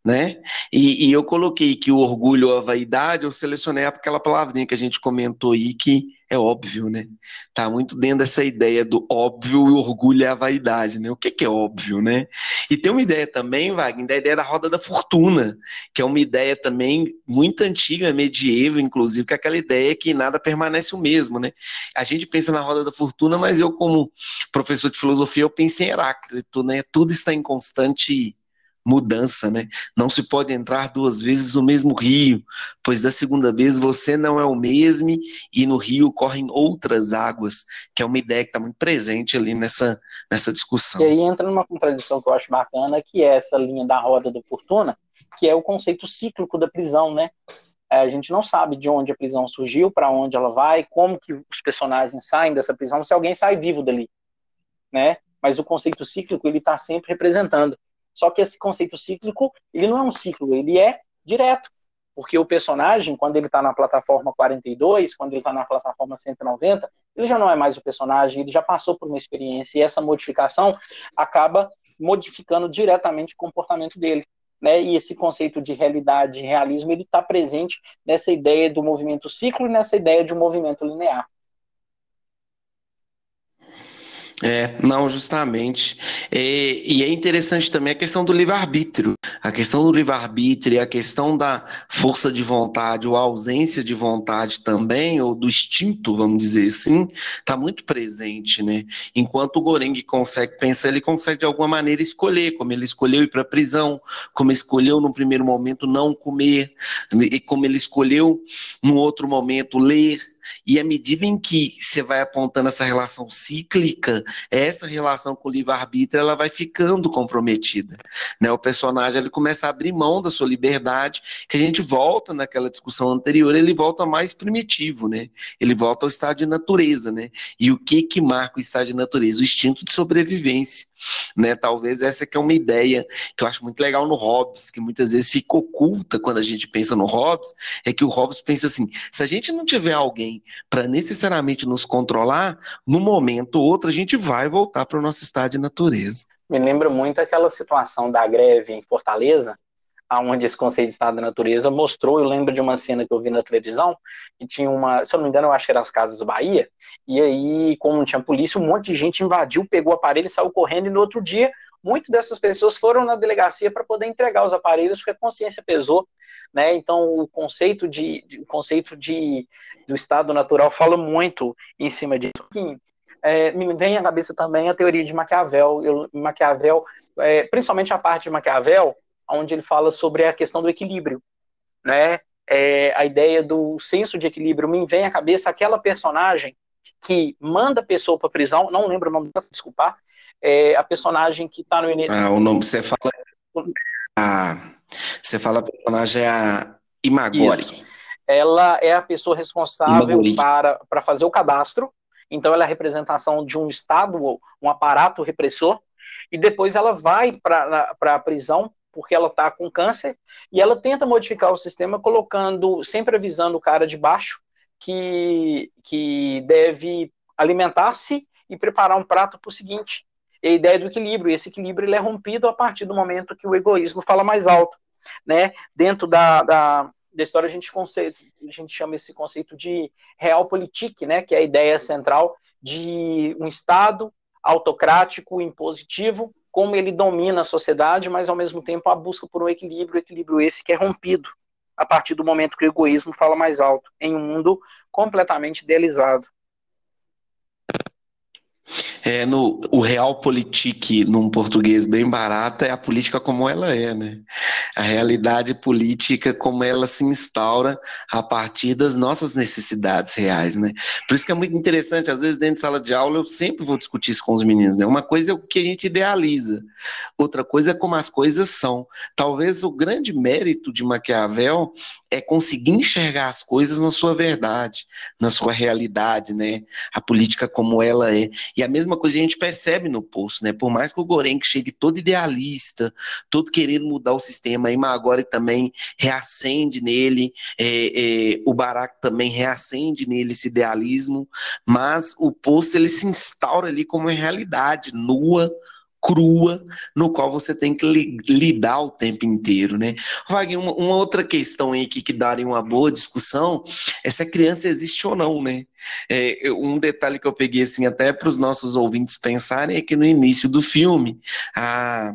[SPEAKER 2] né? E, e, eu coloquei que o orgulho ou a vaidade, eu selecionei aquela palavrinha que a gente comentou aí, que é óbvio, né? Tá muito dentro dessa ideia do óbvio e orgulho é a vaidade, né? O que, que é óbvio, né? E tem uma ideia também, Wagner, da ideia da roda da fortuna, que é uma ideia também muito antiga, medieval, inclusive, que é aquela ideia que nada permanece o mesmo, né? A gente pensa na roda da fortuna, mas eu, como professor de filosofia, eu penso em Heráclito, né? Tudo está em constante mudança, né? Não se pode entrar duas vezes no mesmo rio, pois da segunda vez você não é o mesmo e no rio correm outras águas, que é uma ideia que está muito presente ali nessa, nessa discussão.
[SPEAKER 3] E aí entra numa contradição que eu acho bacana, que é essa linha da roda da fortuna, que é o conceito cíclico da prisão, né? É, a gente não sabe de onde a prisão surgiu, para onde ela vai, como que os personagens saem dessa prisão, se alguém sai vivo dali, né? Mas o conceito cíclico ele está sempre representando. Só que esse conceito cíclico, ele não é um ciclo, ele é direto. Porque o personagem, quando ele está na plataforma 42, quando ele está na plataforma 190, ele já não é mais o personagem, ele já passou por uma experiência e essa modificação acaba modificando diretamente o comportamento dele. Né? E esse conceito de realidade, de realismo, ele está presente nessa ideia do movimento ciclo e nessa ideia de um movimento linear.
[SPEAKER 2] É, não, justamente. É, e é interessante também a questão do livre-arbítrio. A questão do livre-arbítrio, a questão da força de vontade, ou ausência de vontade também, ou do instinto, vamos dizer assim, está muito presente, né? Enquanto o Goreng consegue pensar, ele consegue de alguma maneira escolher, como ele escolheu ir para a prisão, como escolheu no primeiro momento não comer, e como ele escolheu no outro momento ler, E à medida em que você vai apontando essa relação cíclica, essa relação com o livre-arbítrio ela vai ficando comprometida. Né? O personagem ele começa a abrir mão da sua liberdade, que a gente volta naquela discussão anterior, ele volta mais primitivo, né? Ele volta ao estado de natureza, né? E o que que marca o estado de natureza? O instinto de sobrevivência né? Talvez essa que é uma ideia que eu acho muito legal no Hobbes, que muitas vezes fica oculta quando a gente pensa no Hobbes, é que o Hobbes pensa assim: se a gente não tiver alguém para necessariamente nos controlar, no momento ou outro a gente vai voltar para o nosso estado de natureza.
[SPEAKER 3] Me lembra muito aquela situação da greve em Fortaleza, aonde esse conceito de estado da natureza mostrou, eu lembro de uma cena que eu vi na televisão, que tinha uma, se eu não me engano, eu acho que era as Casas Bahia, e aí, como não tinha polícia, um monte de gente invadiu, pegou o aparelho e saiu correndo, e no outro dia, muitas dessas pessoas foram na delegacia para poder entregar os aparelhos, porque a consciência pesou, né? Então, o conceito de, o conceito de do estado natural fala muito em cima disso. É, me vem à cabeça também a teoria de Maquiavel, eu, Maquiavel, é, principalmente a parte de Maquiavel, onde ele fala sobre a questão do equilíbrio, né? É, a ideia do senso de equilíbrio me vem à cabeça aquela personagem que manda a pessoa para prisão, não lembro o nome dela, desculpar, é a personagem que está no
[SPEAKER 2] início. Ah, o nome você fala. Você fala a personagem é a Imagori. Isso.
[SPEAKER 3] Ela é a pessoa responsável para, para fazer o cadastro, então ela é a representação de um Estado, um aparato repressor, e depois ela vai para a prisão porque ela está com câncer, e ela tenta modificar o sistema colocando, sempre avisando o cara de baixo que, que deve alimentar-se e preparar um prato para o seguinte. É a ideia do equilíbrio, e esse equilíbrio ele é rompido a partir do momento que o egoísmo fala mais alto. Né? Dentro da, da, da história, a gente, conceito, a gente chama esse conceito de realpolitik, né? que é a ideia central de um Estado autocrático, impositivo, como ele domina a sociedade, mas ao mesmo tempo a busca por um equilíbrio, equilíbrio esse que é rompido a partir do momento que o egoísmo fala mais alto, em um mundo completamente idealizado.
[SPEAKER 2] É, no, o realpolitik, num português bem barato, é a política como ela é, né? A realidade política como ela se instaura a partir das nossas necessidades reais, né? Por isso que é muito interessante, às vezes dentro de sala de aula eu sempre vou discutir isso com os meninos, né? Uma coisa é o que a gente idealiza, outra coisa é como as coisas são. Talvez o grande mérito de Maquiavel é conseguir enxergar as coisas na sua verdade, na sua realidade, né? A política como ela é. E a mesma coisa a gente percebe no poço, né? Por mais que o Gorenk chegue todo idealista, todo querendo mudar o sistema, a Imagori também reacende nele, é, é, o Barack também reacende nele esse idealismo, mas o poço ele se instaura ali como uma realidade nua, crua no qual você tem que li lidar o tempo inteiro, né? Wagner, uma, uma, outra questão aí que, que daria uma boa discussão é se a criança existe ou não, né? É, um detalhe que eu peguei assim até para os nossos ouvintes pensarem é que no início do filme a,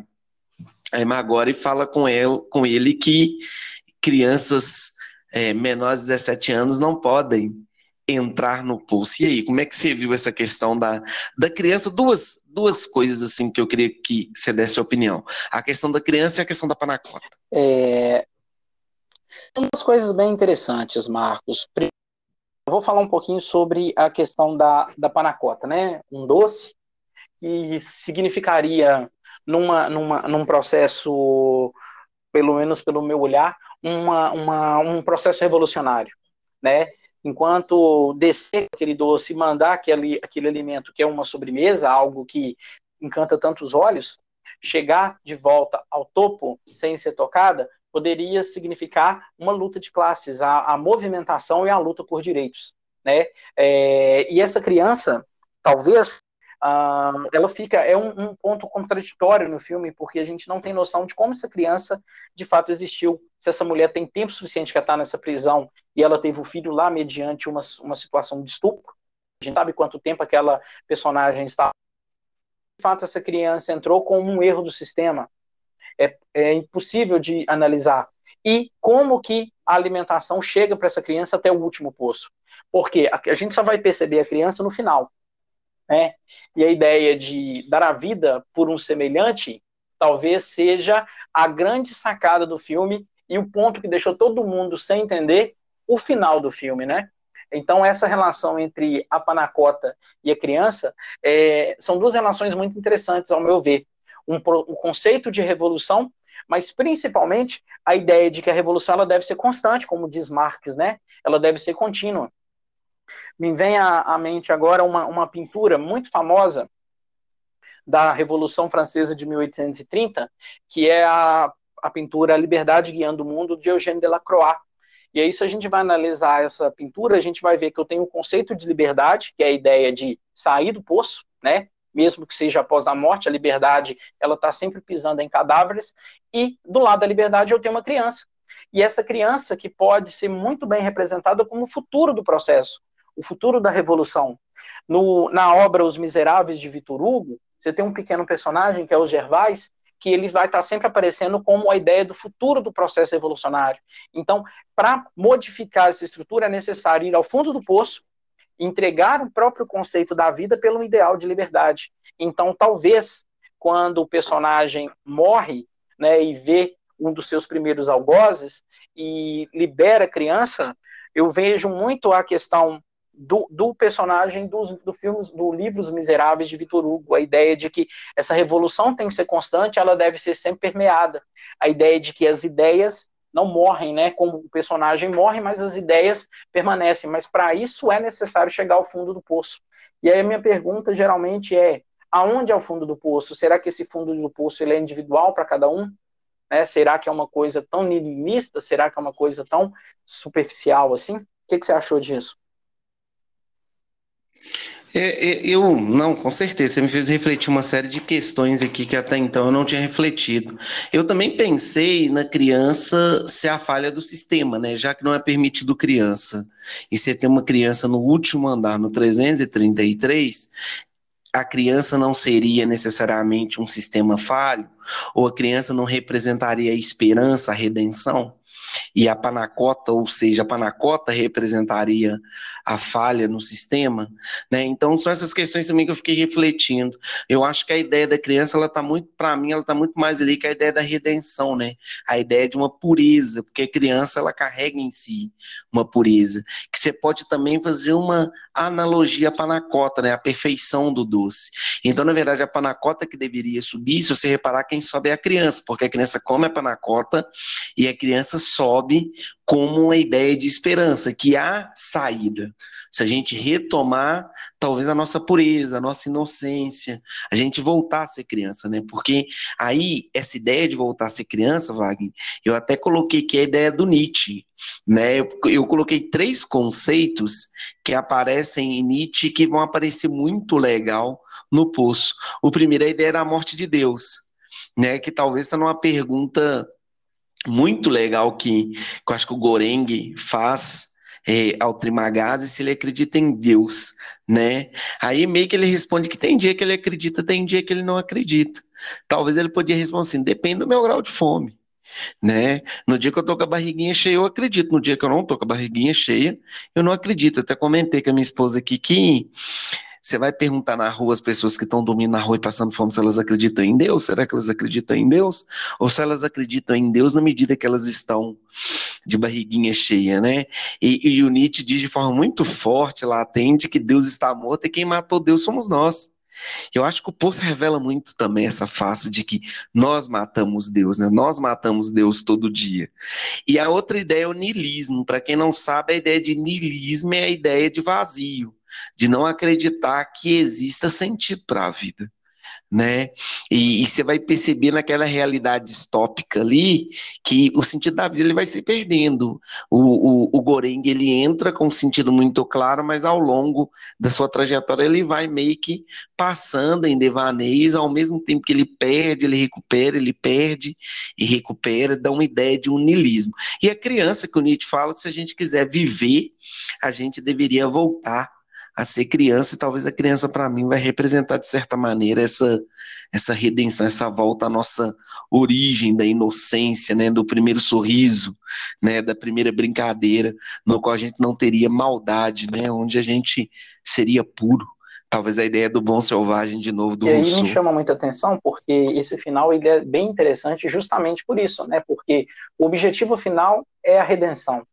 [SPEAKER 2] a Emma Gore fala com ele, com ele que crianças é, menores de 17 anos não podem entrar no pulso. E aí, como é que você viu essa questão da, da criança? Duas, duas coisas assim que eu queria que você desse opinião. A questão da criança e a questão da panacota.
[SPEAKER 3] É... São duas coisas bem interessantes, Marcos. Eu vou falar um pouquinho sobre a questão da, da panacota, né? Um doce que significaria, numa, numa, num processo, pelo menos pelo meu olhar, uma, uma, um processo revolucionário, né? Enquanto descer aquele doce e mandar aquele, aquele alimento que é uma sobremesa, algo que encanta tantos olhos, chegar de volta ao topo sem ser tocada, poderia significar uma luta de classes, a, a movimentação e a luta por direitos. Né? É, e essa criança, talvez, Uh, ela fica é um, um, ponto contraditório no filme porque a gente não tem noção de como essa criança de fato existiu se essa mulher tem tempo suficiente para estar nessa prisão e ela teve o filho lá mediante uma, uma situação de estupro a gente sabe quanto tempo aquela personagem está de fato essa criança entrou com um erro do sistema. É, é impossível de analisar. E como que a alimentação chega para essa criança até o último poço? Porque a, a gente só vai perceber a criança no final né? E a ideia de dar a vida por um semelhante talvez seja a grande sacada do filme e o ponto que deixou todo mundo sem entender o final do filme, né? Então, essa relação entre a panacota e a criança é, são duas relações muito interessantes, ao meu ver. Um, um, conceito de revolução, mas principalmente a ideia de que a revolução ela deve ser constante, como diz Marx, né? Ela deve ser contínua. Me vem à, à mente agora uma, uma pintura muito famosa da Revolução Francesa de 1830, que é a, a pintura Liberdade Guiando o Mundo, de Eugène Delacroix. E aí, se a gente vai analisar essa pintura, a gente vai ver que eu tenho o conceito de liberdade, que é a ideia de sair do poço, né? Mesmo que seja após a morte, a liberdade, ela está sempre pisando em cadáveres. E do lado da liberdade, eu tenho uma criança. E essa criança que pode ser muito bem representada como o futuro do processo, o futuro da revolução. No, na obra Os Miseráveis de Vitor Hugo, você tem um pequeno personagem que é o Gervais, que ele vai estar sempre aparecendo como a ideia do futuro do processo evolucionário. Então, para modificar essa estrutura, é necessário ir ao fundo do poço, entregar o próprio conceito da vida pelo ideal de liberdade. Então, talvez, quando o personagem morre né, e vê um dos seus primeiros algozes e libera a criança, eu vejo muito a questão do, do personagem dos, do do Miseráveis de Vitor Hugo, a ideia de que essa revolução tem que ser constante, ela deve ser sempre permeada, a ideia de que as ideias não morrem, né? Como o personagem morre, mas as ideias permanecem. Mas para isso é necessário chegar ao fundo do poço. E aí a minha pergunta geralmente é: aonde é o fundo do poço? Será que esse fundo do poço ele é individual para cada um? Né? Será que é uma coisa tão nihilista? Será que é uma coisa tão superficial assim? O que, que você achou disso?
[SPEAKER 2] É, é, eu, não, com certeza, você me fez refletir uma série de questões aqui que até então eu não tinha refletido. Eu também pensei na criança ser a falha do sistema, né? Já que não é permitido criança. E você tem uma criança no último andar, no 333, a criança não seria necessariamente um sistema falho? Ou a criança não representaria a esperança, a redenção? E a panacota, ou seja, a panacota representaria a falha no sistema, né? Então são essas questões também que eu fiquei refletindo. Eu acho que a ideia da criança, ela tá muito, para mim, ela tá muito mais ali que a ideia da redenção, né? A ideia de uma pureza, porque a criança ela carrega em si uma pureza, que você pode também fazer uma analogia à panacota, né? A perfeição do doce. Então, na verdade, a panacota que deveria subir, se você reparar, quem sobe é a criança, porque a criança come a panacota e a criança sobe como uma ideia de esperança, que há saída. Se a gente retomar, talvez a nossa pureza, a nossa inocência, a gente voltar a ser criança, né? Porque aí, essa ideia de voltar a ser criança, Wagner, eu até coloquei que é a ideia do Nietzsche, né? Eu, eu coloquei três conceitos que aparecem em Nietzsche que vão aparecer muito legal no Poço. O primeiro é a ideia da morte de Deus, né? Que talvez está numa pergunta muito legal que, que eu acho que o Goreng faz é, ao Trimagazzi se ele acredita em Deus, né? Aí meio que ele responde que tem dia que ele acredita, tem dia que ele não acredita. Talvez ele podia responder assim, depende do meu grau de fome, né? No dia que eu tô com a barriguinha cheia, eu acredito. No dia que eu não tô com a barriguinha cheia, eu não acredito. Eu até comentei com a minha esposa aqui que você vai perguntar na rua as pessoas que estão dormindo na rua e passando fome se elas acreditam em Deus? Será que elas acreditam em Deus? Ou se elas acreditam em Deus na medida que elas estão de barriguinha cheia, né? E, e o Nietzsche diz de forma muito forte, latente, que Deus está morto e quem matou Deus somos nós. Eu acho que o poço revela muito também essa face de que nós matamos Deus, né? Nós matamos Deus todo dia. E a outra ideia é o niilismo. Para quem não sabe, a ideia de niilismo é a ideia de vazio de não acreditar que exista sentido para a vida. Né? E, você vai perceber naquela realidade distópica ali que o sentido da vida ele vai se perdendo. O, o, o Goreng ele entra com um sentido muito claro, mas ao longo da sua trajetória ele vai meio que passando em devaneios, ao mesmo tempo que ele perde, ele recupera, ele perde e recupera, dá uma ideia de um niilismo. E a criança que o Nietzsche fala que se a gente quiser viver, a gente deveria voltar a ser criança, e talvez a criança, para mim, vai representar, de certa maneira, essa, essa redenção, essa volta à nossa origem da inocência, né, do primeiro sorriso, né, da primeira brincadeira, no qual a gente não teria maldade, né, onde a gente seria puro. Talvez a ideia do bom selvagem de novo do
[SPEAKER 3] E aí
[SPEAKER 2] Rousseau.
[SPEAKER 3] me chama muita atenção porque esse final ele é bem interessante justamente por isso, né? Porque o objetivo final é a redenção.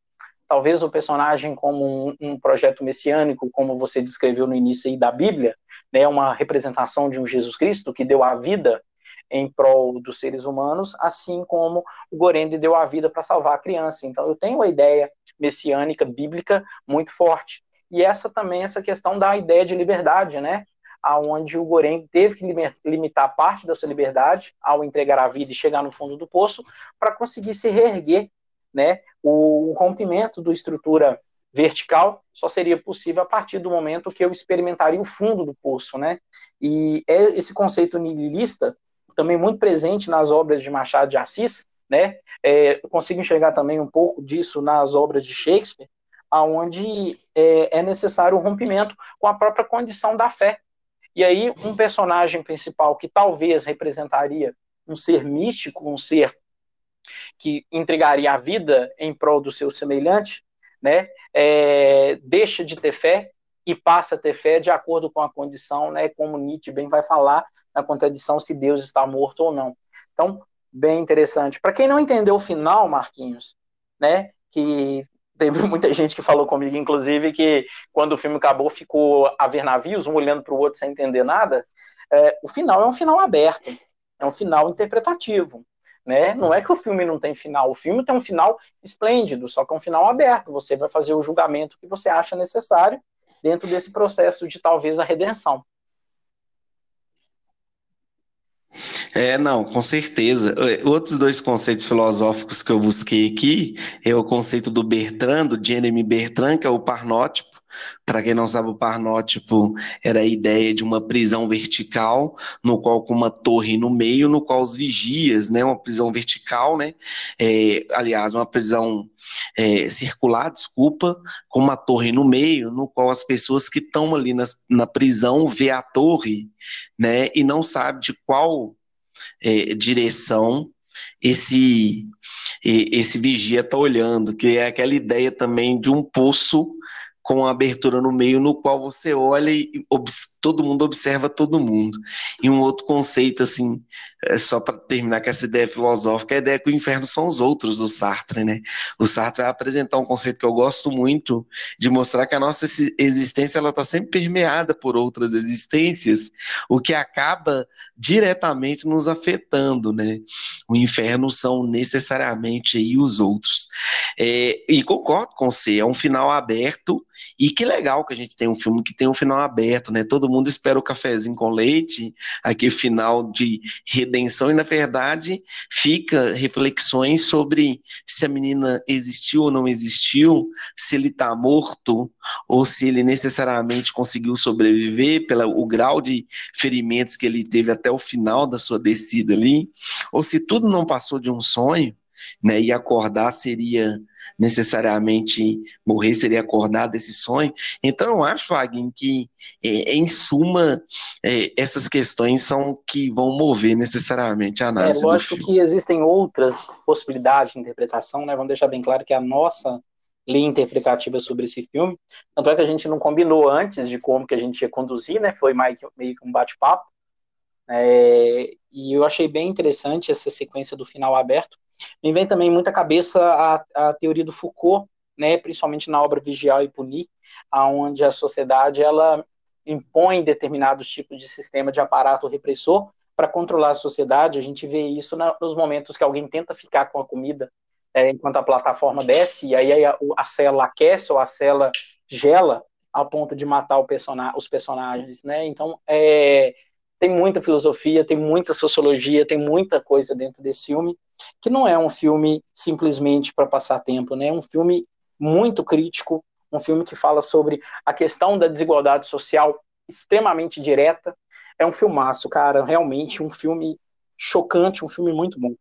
[SPEAKER 3] Talvez o personagem como um, um, projeto messiânico, como você descreveu no início aí da Bíblia, né, uma representação de um Jesus Cristo que deu a vida em prol dos seres humanos, assim como o Gorende deu a vida para salvar a criança. Então eu tenho uma ideia messiânica bíblica muito forte. E essa também essa questão da ideia de liberdade, né? Aonde o Goreng teve que limitar parte da sua liberdade ao entregar a vida e chegar no fundo do poço para conseguir se reerguer, né? O rompimento da estrutura vertical só seria possível a partir do momento que eu experimentaria o fundo do poço, né? E é esse conceito nihilista também muito presente nas obras de Machado de Assis, né? É, consigo enxergar também um pouco disso nas obras de Shakespeare, aonde é, é necessário o rompimento com a própria condição da fé. E aí um personagem principal que talvez representaria um ser místico, um ser que entregaria a vida em prol do seu semelhante, né? É, deixa de ter fé e passa a ter fé de acordo com a condição, né? Como Nietzsche bem vai falar na contradição se Deus está morto ou não. Então, bem interessante. Para quem não entendeu o final, Marquinhos, né, que teve muita gente que falou comigo, inclusive, que quando o filme acabou ficou a ver navios, um olhando para o outro sem entender nada. É, o final é um final aberto, é um final interpretativo. Né? Não é que o filme não tem final, o filme tem um final esplêndido, só que é um final aberto. Você vai fazer o julgamento que você acha necessário dentro desse processo de talvez a redenção.
[SPEAKER 2] É, não, com certeza. É, outros dois conceitos filosóficos que eu busquei aqui é o conceito do Bertrand, do Jeremy Bertrand, que é o parnótipo, para quem não sabe, o parnótipo era a ideia de uma prisão vertical, no qual com uma torre no meio, no qual os vigias, né, uma prisão vertical, né, é, aliás, uma prisão é, circular, desculpa, com uma torre no meio, no qual as pessoas que estão ali na, na prisão vê a torre, né, e não sabe de qual é, direção esse esse vigia está olhando, que é aquela ideia também de um poço com a abertura no meio, no qual você olha e todo mundo observa todo mundo. E um outro conceito, assim, é só para terminar com essa ideia filosófica, a ideia que o inferno são os outros do Sartre, né? O Sartre vai apresentar um conceito que eu gosto muito, de mostrar que a nossa existência ela está sempre permeada por outras existências, o que acaba diretamente nos afetando, né? O inferno são necessariamente aí os outros. É, e concordo com você, é um final aberto, e que legal que a gente tem um filme que tem um final aberto, né? Todo mundo espera o cafezinho com leite, aquele final de redenção, e na verdade fica reflexões sobre se a menina existiu ou não existiu, se ele está morto, ou se ele necessariamente conseguiu sobreviver pelo grau de ferimentos que ele teve até o final da sua descida ali, ou se tudo não passou de um sonho, né? E acordar seria necessariamente morrer, seria acordar desse sonho. Então eu acho, Wagner, que é, em suma é, essas questões são que vão mover necessariamente a análise.
[SPEAKER 3] É lógico que existem outras possibilidades de interpretação, né? Vamos deixar bem claro que a nossa linha interpretativa sobre esse filme, tanto é que a gente não combinou antes de como que a gente ia conduzir, né? Foi meio que um bate-papo. É, e eu achei bem interessante essa sequência do final aberto, me vem também muita cabeça a, a teoria do Foucault, né, principalmente na obra Vigiar e Punir, aonde a sociedade ela impõe determinados tipos de sistema de aparato repressor para controlar a sociedade. A gente vê isso na, nos momentos que alguém tenta ficar com a comida é, enquanto a plataforma desce, e aí a, a cela aquece ou a cela gela ao ponto de matar person os personagens, né? Então, é, tem muita filosofia, tem muita sociologia, tem muita coisa dentro desse filme, que não é um filme simplesmente para passar tempo, né? É um filme muito crítico, um filme que fala sobre a questão da desigualdade social extremamente direta. É um filmaço, cara, realmente um filme chocante, um filme muito bom.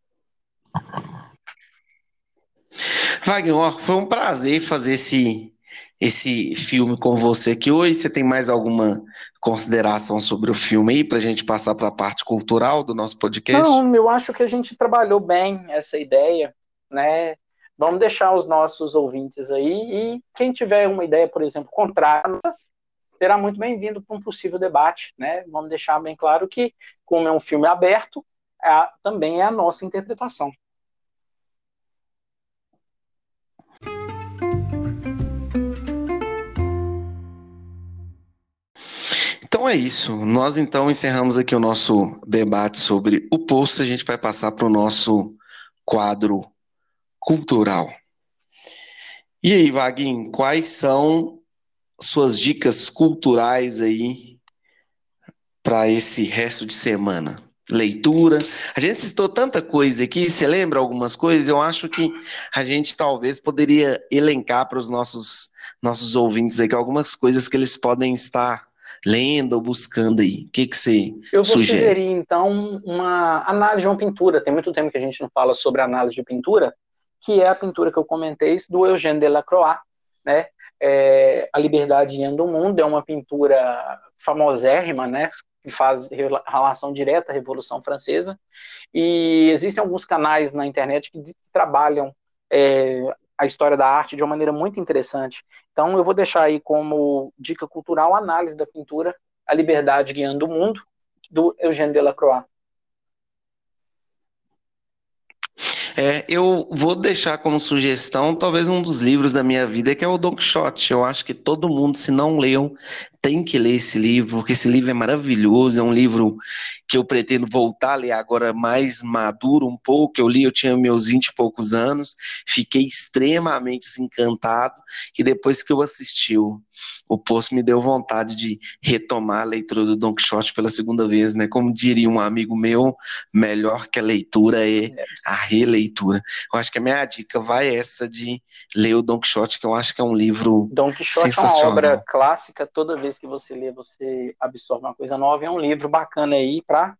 [SPEAKER 2] Wagner, foi um prazer fazer esse esse filme com você aqui hoje. Você tem mais alguma consideração sobre o filme aí para a gente passar para a parte cultural do nosso podcast?
[SPEAKER 3] Não, eu acho que a gente trabalhou bem essa ideia, né? Vamos deixar os nossos ouvintes aí e quem tiver uma ideia, por exemplo, contrária, será muito bem-vindo para um possível debate, né? Vamos deixar bem claro que, como é um filme aberto, é, também é a nossa interpretação.
[SPEAKER 2] Então é isso. Nós então encerramos aqui o nosso debate sobre o posto. A gente vai passar para o nosso quadro cultural. E aí, Vaguinho, quais são suas dicas culturais aí para esse resto de semana? Leitura. A gente citou tanta coisa aqui, você lembra algumas coisas? Eu acho que a gente talvez poderia elencar para os nossos, nossos ouvintes aqui algumas coisas que eles podem estar lendo ou buscando aí? O que, que você
[SPEAKER 3] Eu vou
[SPEAKER 2] sugere?
[SPEAKER 3] sugerir, então, uma análise de uma pintura. Tem muito tempo que a gente não fala sobre análise de pintura, que é a pintura que eu comentei, do Eugène Delacroix, né? É, a Liberdade Guiando do Mundo é uma pintura famosérrima, né? Que faz relação direta à Revolução Francesa. E existem alguns canais na internet que trabalham é, a história da arte de uma maneira muito interessante. Então, eu vou deixar aí como dica cultural a análise da pintura A Liberdade Guiando o Mundo, do Eugène Delacroix.
[SPEAKER 2] É, eu vou deixar como sugestão talvez um dos livros da minha vida que é o Don Quixote. Eu acho que todo mundo, se não leu, tem que ler esse livro, porque esse livro é maravilhoso, é um livro que eu pretendo voltar a ler agora mais maduro um pouco. Eu li, eu tinha meus vinte e poucos anos, fiquei extremamente encantado, e depois que eu assisti o, o post me deu vontade de retomar a leitura do Don Quixote pela segunda vez, né? Como diria um amigo meu, melhor que a leitura é a releitura. Eu acho que a minha dica vai essa de ler o Don Quixote, que eu acho que é um livro
[SPEAKER 3] Don Quixote é uma obra clássica, toda vez que você lê, você absorve uma coisa nova. É um livro bacana aí para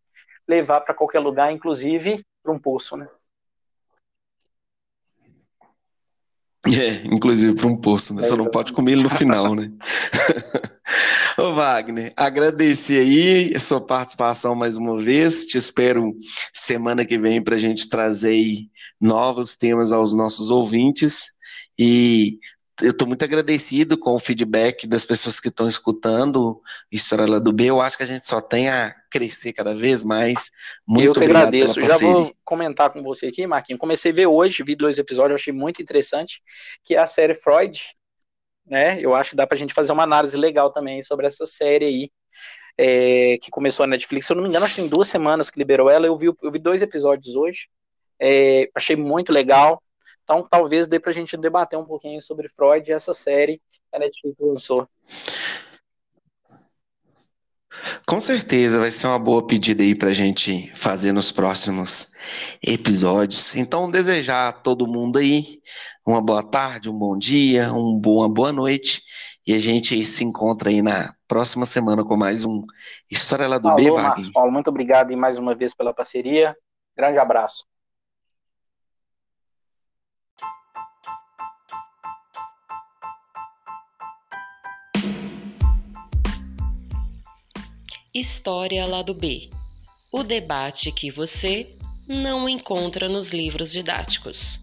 [SPEAKER 3] levar para qualquer lugar, inclusive para um poço, né?
[SPEAKER 2] É, inclusive para um poço, né? É, Só não pode comer ele no final, né? Ô Wagner, agradecer aí a sua participação mais uma vez. Te espero semana que vem para a gente trazer novos temas aos nossos ouvintes. E eu estou muito agradecido com o feedback das pessoas que estão escutando História lá do B. Eu acho que a gente só tem a crescer cada vez mais. Muito
[SPEAKER 3] eu que agradeço. Já vou comentar com você aqui, Marquinhos. Comecei a ver hoje, vi dois episódios, achei muito interessante, que é a série Freud. Né? Eu acho que dá para a gente fazer uma análise legal também sobre essa série aí. É, que começou na Netflix, se eu não me engano, acho que tem duas semanas que liberou ela. Eu vi, eu vi dois episódios hoje. É, achei muito legal. Então, talvez dê para a gente debater um pouquinho sobre Freud e essa série que a Netflix lançou.
[SPEAKER 2] Com certeza vai ser uma boa pedida aí para a gente fazer nos próximos episódios. Então, desejar a todo mundo aí uma boa tarde, um bom dia, um bom, uma boa noite. E a gente se encontra aí na próxima semana com mais um História lá do
[SPEAKER 3] Alô,
[SPEAKER 2] B,
[SPEAKER 3] Marcos Paulo, muito obrigado e mais uma vez pela parceria. Grande abraço.
[SPEAKER 1] História Lado B o debate que você não encontra nos livros didáticos.